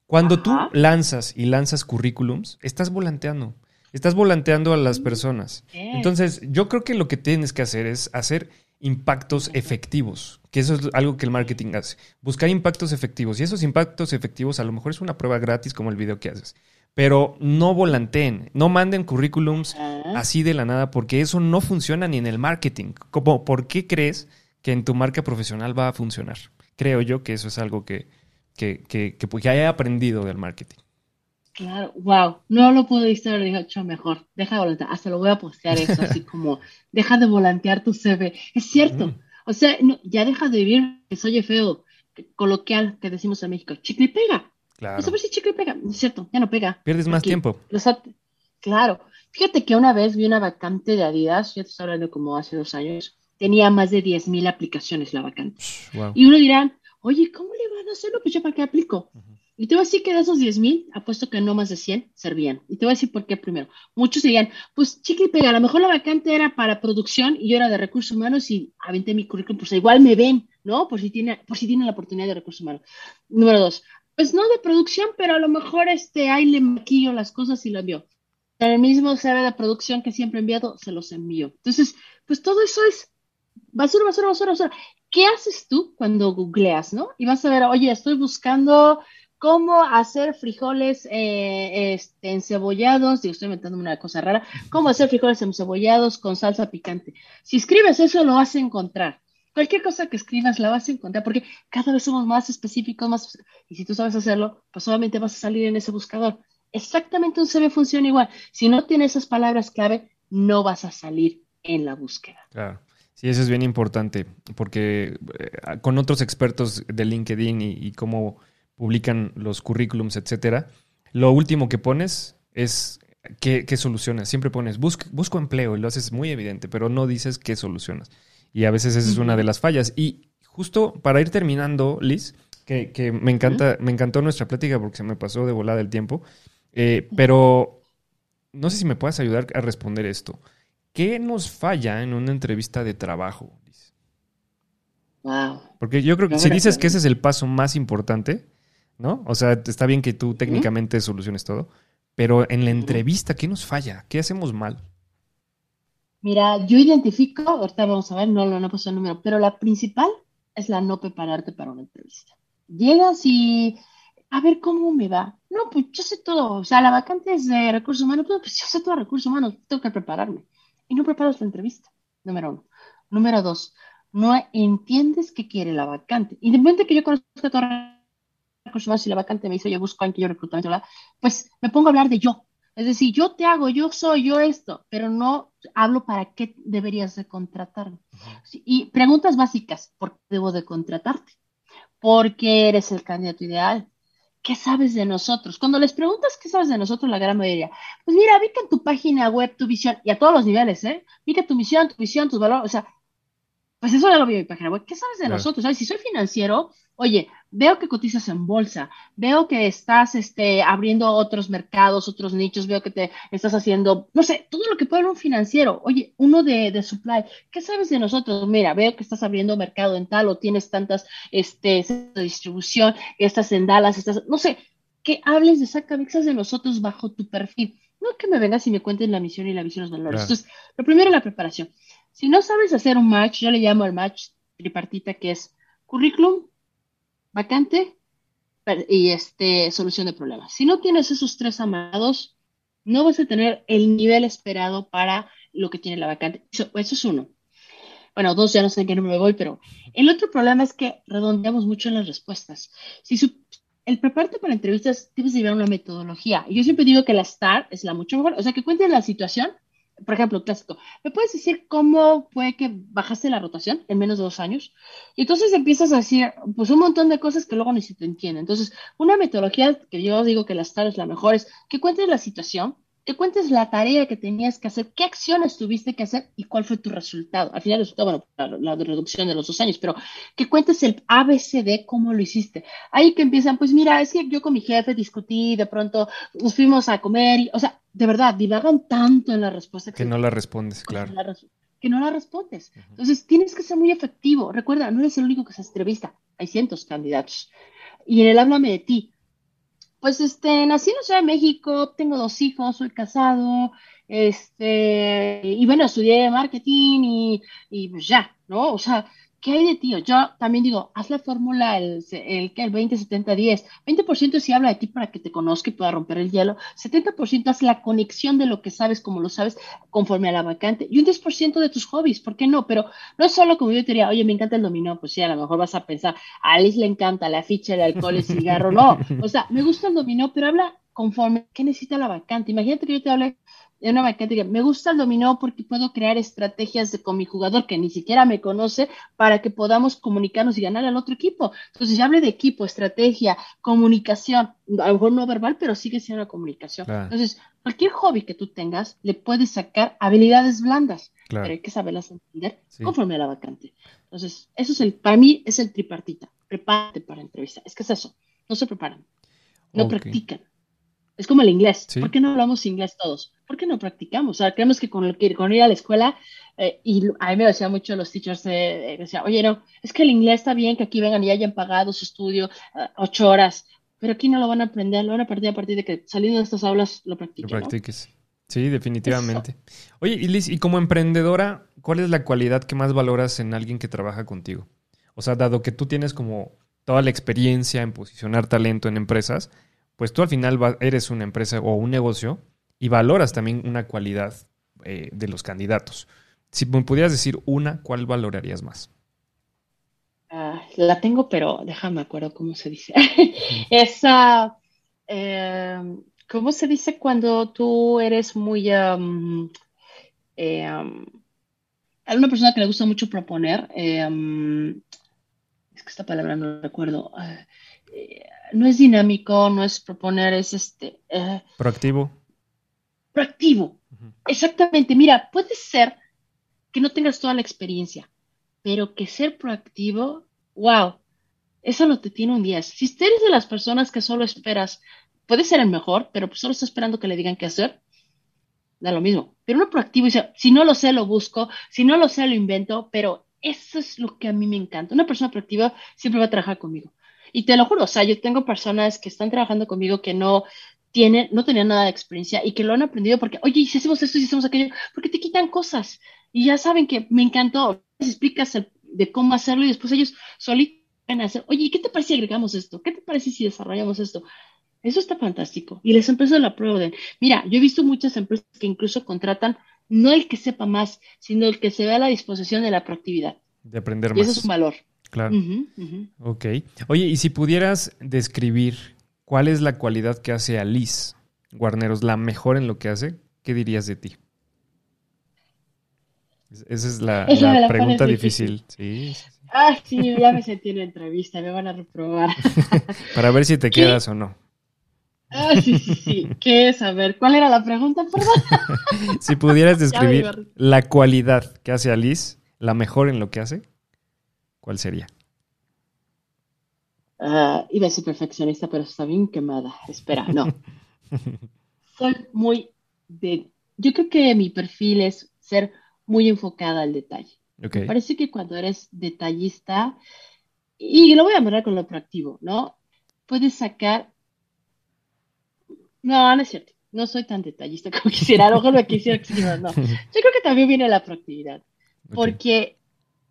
Cuando tú lanzas y lanzas currículums, estás volanteando. Estás volanteando a las personas. Entonces, yo creo que lo que tienes que hacer es hacer impactos efectivos, que eso es algo que el marketing hace. Buscar impactos efectivos. Y esos impactos efectivos a lo mejor es una prueba gratis como el video que haces pero no volanteen, no manden currículums así de la nada, porque eso no funciona ni en el marketing. ¿Por qué crees que en tu marca profesional va a funcionar. Creo yo que eso es algo que, que, que, que, pues, he aprendido del marketing. Claro, wow, no lo pudiste haber dicho mejor. Deja de volantear, hasta lo voy a postear eso, así como, deja de volantear tu CV. Es cierto, o sea, ya deja de vivir que soy feo, coloquial que decimos en México, chicle y pega. Claro. a ver si chicle y pega. Es cierto, ya no pega. Pierdes más tiempo. claro. Fíjate que una vez vi una vacante de Adidas, yo te estoy hablando como hace dos años, tenía más de 10.000 aplicaciones la vacante. Y uno dirá, oye, ¿cómo le van a hacerlo? Pues yo para qué aplico. Y te voy a decir que de esos 10.000, apuesto que no más de 100 servían. Y te voy a decir por qué primero. Muchos dirían, pues chicle y pega, a lo mejor la vacante era para producción y yo era de recursos humanos y aventé mi currículum, pues igual me ven, ¿no? Por si tiene, por si tienen la oportunidad de recursos humanos. Número dos, pues no de producción, pero a lo mejor este, ahí le maquillo las cosas y lo envío el mismo CV de producción que siempre enviado, se los envío. Entonces, pues todo eso es basura, basura, basura, basura. ¿Qué haces tú cuando googleas, no? Y vas a ver, oye, estoy buscando cómo hacer frijoles eh, este, encebollados, digo, estoy inventando una cosa rara, cómo hacer frijoles encebollados con salsa picante. Si escribes eso, lo vas a encontrar. Cualquier cosa que escribas la vas a encontrar, porque cada vez somos más específicos, más, y si tú sabes hacerlo, pues obviamente vas a salir en ese buscador exactamente un CV funciona igual. Si no tienes esas palabras clave, no vas a salir en la búsqueda. Claro. Sí, eso es bien importante, porque eh, con otros expertos de LinkedIn y, cómo publican los currículums, etcétera, lo último que pones es qué, soluciones. Siempre pones busco empleo y lo haces muy evidente, pero no dices qué solucionas. Y a veces esa es una de las fallas. Y justo para ir terminando, Liz, que, me encanta, me encantó nuestra plática porque se me pasó de volada el tiempo. Eh, pero no sé si me puedes ayudar a responder esto. ¿Qué nos falla en una entrevista de trabajo? Wow. Porque yo creo que si dices que ese es el paso más importante, ¿no? O sea, está bien que tú técnicamente soluciones todo, pero en la entrevista, ¿qué nos falla? ¿Qué hacemos mal? Mira, yo identifico, ahorita vamos a ver, no, no, no puse el número, pero la principal es la no prepararte para una entrevista. Llegas y a ver cómo me va. No, pues yo sé todo. O sea, la vacante es de recursos humanos, pues, yo sé todo de recursos humanos, tengo que prepararme. Y no preparas la entrevista, número uno. Número dos, no entiendes qué quiere la vacante. Independientemente de que yo conozca todo recursos humanos y la vacante me dice, yo busco en que yo reclutamiento, pues me pongo a hablar de yo. Es decir, yo te hago, yo soy, yo esto, pero no hablo para qué deberías de contratarme. Y preguntas básicas, ¿por qué debo de contratarte? Porque eres el candidato ideal, ¿qué sabes de nosotros? Cuando les preguntas qué sabes de nosotros, la gran mayoría, pues mira, vi que en tu página web, tu visión, y a todos los niveles, ¿eh? Vi que tu misión, tu visión, tus valores, o sea, pues eso ya lo vi en mi página web. ¿Qué sabes de nosotros? ¿Sabes? Si soy financiero, Oye, veo que cotizas en bolsa, veo que estás este, abriendo otros mercados, otros nichos, veo que te estás haciendo, no sé, todo lo que puede un financiero. Oye, uno de, de supply, ¿qué sabes de nosotros? Mira, veo que estás abriendo mercado en tal o tienes tantas este, de distribución, estás en Dallas, estás, no sé, que hables de sabes de nosotros bajo tu perfil. No que me vengas y me cuentes la misión y la visión los valores. Entonces, lo primero es la preparación. Si no sabes hacer un match, yo le llamo el match tripartita, que es currículum, vacante y este, solución de problemas. Si no tienes esos tres amados, no vas a tener el nivel esperado para lo que tiene la vacante. Eso, es uno. Bueno, dos, ya no sé en qué número me voy, pero el otro problema es que redondeamos mucho en las respuestas. Si el prepararte para entrevistas, debes llevar una metodología. Yo siempre digo que la STAR es la mucho mejor. O sea, que cuentes la situación, por ejemplo, clásico, ¿me puedes decir cómo fue que bajaste la rotación en menos de dos años? Y entonces empiezas a decir, pues un montón de cosas que luego ni se te entienden. Entonces, una metodología que yo digo que la STAR es la mejor es que cuentes la situación, que cuentes la tarea que tenías que hacer, qué acciones tuviste que hacer y cuál fue tu resultado. Al final resultado, bueno, la, reducción de los dos años, pero que cuentes el ABCD, cómo lo hiciste. Ahí que empiezan, pues mira, es que yo con mi jefe discutí, de pronto nos fuimos a comer, y, o sea, de verdad, divagan tanto en la respuesta. Que, no la respondes, claro. que no la respondes. Entonces, tienes que ser muy efectivo. Recuerda, no eres el único que se entrevista, hay cientos de candidatos. Y en el háblame de ti, pues este, nací en la Ciudad de México, tengo dos hijos, soy casado, este, y bueno, estudié marketing y, y pues ya, ¿no? O sea, ¿qué hay de ti? Yo también digo, haz la fórmula, el, el, el 20, 70, 10. 20% si habla de ti para que te conozca y pueda romper el hielo. 70% haz la conexión de lo que sabes, como lo sabes, conforme a la vacante. Y un 10% de tus hobbies, ¿por qué no? Pero no es solo como yo te diría, oye, me encanta el dominó. Pues sí, a lo mejor vas a pensar, a Alice le encanta la ficha, el alcohol, el cigarro. No, o sea, me gusta el dominó, pero habla conforme qué necesita la vacante. Imagínate que yo te hable de una vacante que me gusta el dominó porque puedo crear estrategias de, con mi jugador que ni siquiera me conoce para que podamos comunicarnos y ganar al otro equipo. Entonces, ya hablé de equipo, estrategia, comunicación, a lo mejor no verbal, pero sigue siendo comunicación. Entonces, cualquier hobby que tú tengas le puedes sacar habilidades blandas, pero hay que saberlas entender conforme a la vacante. Entonces, eso es el, para mí es el tripartita. Prepárate para entrevista. Es que es eso. No se preparan, no practican es como el inglés. ¿Por qué no hablamos inglés todos? ¿Por qué no practicamos? O sea, creemos que con, con ir a la escuela, eh, y a mí me decían mucho los teachers, eh, decían, oye, no, es que el inglés está bien que aquí vengan y hayan pagado su estudio eh, ocho horas, pero aquí no lo van a aprender, lo van a aprender a partir de que saliendo de estas aulas lo practiquen. Lo practiques. Sí, definitivamente. Oye, y Liz, y como emprendedora, ¿cuál es la cualidad que más valoras en alguien que trabaja contigo? O sea, dado que tú tienes como toda la experiencia en posicionar talento en empresas, pues tú al final eres una empresa o un negocio y valoras también una cualidad eh, de los candidatos. Si me pudieras decir una, ¿cuál valorarías más? Ah, la tengo, pero déjame acuerdo cómo se dice. Esa, em, ¿cómo se dice cuando tú eres muy... Um, una persona que le gusta mucho proponer, es que esta palabra no recuerdo. Ah, eh, no es dinámico, no es proponer, es este... Eh, proactivo. Proactivo. Exactamente. Mira, puede ser que no tengas toda la experiencia, pero que ser proactivo, wow, eso no te tiene un 10. Si eres de las personas que solo esperas, puede ser el mejor, pero pues solo estás esperando que le digan qué hacer, da lo mismo. Pero uno proactivo dice, si no lo sé, lo busco, si no lo sé, lo invento, pero eso es lo que a mí me encanta. Una persona proactiva siempre va a trabajar conmigo. Y te lo juro, o sea, yo tengo personas que están trabajando conmigo que no tienen, no tenían nada de experiencia y que lo han aprendido porque, oye, si hacemos esto, si hacemos aquello, porque te quitan cosas. Y ya saben que me encantó. Les explicas de cómo hacerlo y después ellos solitos van a hacer, oye, ¿qué te parece si agregamos esto? ¿Qué te parece si desarrollamos esto? Eso está fantástico. Y las empresas lo aprueben. Mira, yo he visto muchas empresas que incluso contratan no el que sepa más, sino el que se vea a la disposición de la proactividad. De aprender más. Y eso es un valor. Claro. Ok. Oye, y si pudieras describir cuál es la cualidad que hace a Liz Guarneros la mejor en lo que hace, ¿qué dirías de ti? Esa es la, pregunta difícil. Sí, Ah, sí, ya me sentí en la entrevista, me van a reprobar. Para ver si te quedas o no. Ah, sí, sí, sí. ¿Qué es? A ver, ¿cuál era la pregunta? Perdón. si pudieras describir la cualidad que hace a Liz, la mejor en lo que hace, ¿cuál sería? Uh, iba a ser perfeccionista, pero está bien quemada. Espera, no. Soy muy de... Yo creo que mi perfil es ser muy enfocada al detalle. Parece que cuando eres detallista, y lo voy a mirar con lo proactivo, ¿no? Puedes sacar... No, no es cierto. No soy tan detallista como quisiera. A lo mejor me quisiera no. Yo creo que también viene la proactividad. Porque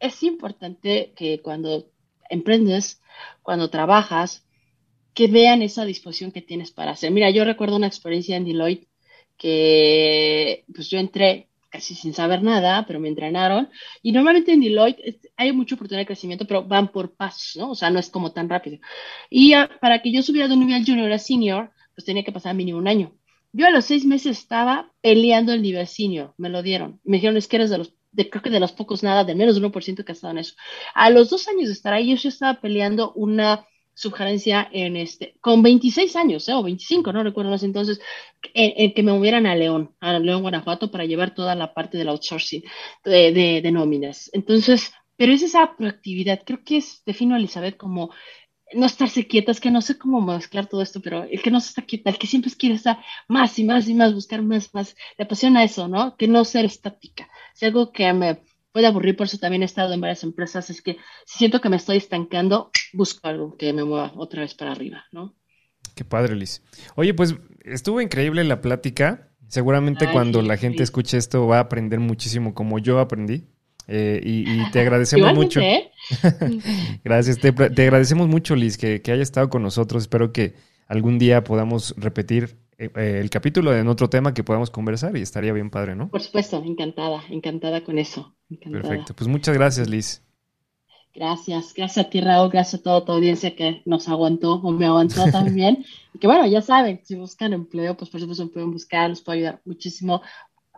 es importante que cuando emprendes, cuando trabajas, que vean esa disposición que tienes para hacer. Mira, yo recuerdo una experiencia en Deloitte que pues yo entré casi sin saber nada, pero me entrenaron. Y normalmente en Deloitte hay mucha oportunidad de crecimiento, pero van por pasos, ¿no? O sea, no es como tan rápido. Y para que yo subiera de un nivel junior a senior, pues tenía que pasar mínimo un año. Yo a los seis meses estaba peleando el nivel senior, me lo dieron. Me dijeron, es que eres de los de, creo que de los pocos nada, del menos del 1% que ha estado en eso. A los dos años de estar ahí, yo ya estaba peleando una subgerencia en este, con 26 años, ¿eh? o 25, no recuerdo más entonces, en, que me movieran a León, a León, Guanajuato, para llevar toda la parte del outsourcing de, de, de nóminas. Entonces, pero es esa proactividad, creo que es, defino a Elizabeth como no estarse quieta, es que no sé cómo mezclar todo esto, pero el que no se está quieta, el que siempre quiere estar más y más y más, buscar más, más, le apasiona eso, ¿no? Que no ser estática. Si algo que me puede aburrir, por eso también he estado en varias empresas, es que si siento que me estoy estancando, busco algo que me mueva otra vez para arriba, ¿no? Qué padre, Liz. Oye, pues estuvo increíble la plática. Seguramente cuando la gente escuche esto va a aprender muchísimo como yo aprendí. Eh, y, te agradecemos mucho. ¿eh? Gracias, te, agradecemos mucho, Liz, que, que hayas estado con nosotros. Espero que algún día podamos repetir el capítulo en otro tema que podamos conversar y estaría bien padre, ¿no? Por supuesto, encantada, encantada con eso. Perfecto, pues muchas gracias, Liz. Gracias, gracias a ti Raúl, gracias a toda tu audiencia que nos aguantó o me aguantó también. y que bueno, ya saben, si buscan empleo, pues por supuesto pueden buscar, los puedo ayudar muchísimo.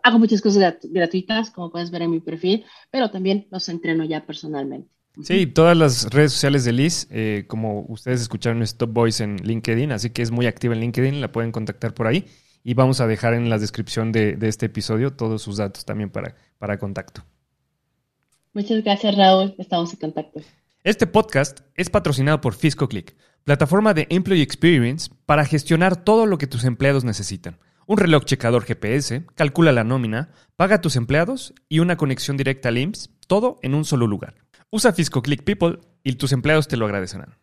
Hago muchas cosas gratuitas, como puedes ver en mi perfil, pero también los entreno ya personalmente. Sí, todas las redes sociales de Liz, eh, como ustedes escucharon, es Top Voice en LinkedIn, así que es muy activa en LinkedIn, la pueden contactar por ahí. Y vamos a dejar en la descripción de, de este episodio todos sus datos también para, para contacto. Muchas gracias, Raúl. Estamos en contacto. Este podcast es patrocinado por FiscoClick, plataforma de Employee Experience para gestionar todo lo que tus empleados necesitan. Un reloj checador GPS, calcula la nómina, paga a tus empleados y una conexión directa al IMSS, todo en un solo lugar. Usa FiscoClick People y tus empleados te lo agradecerán.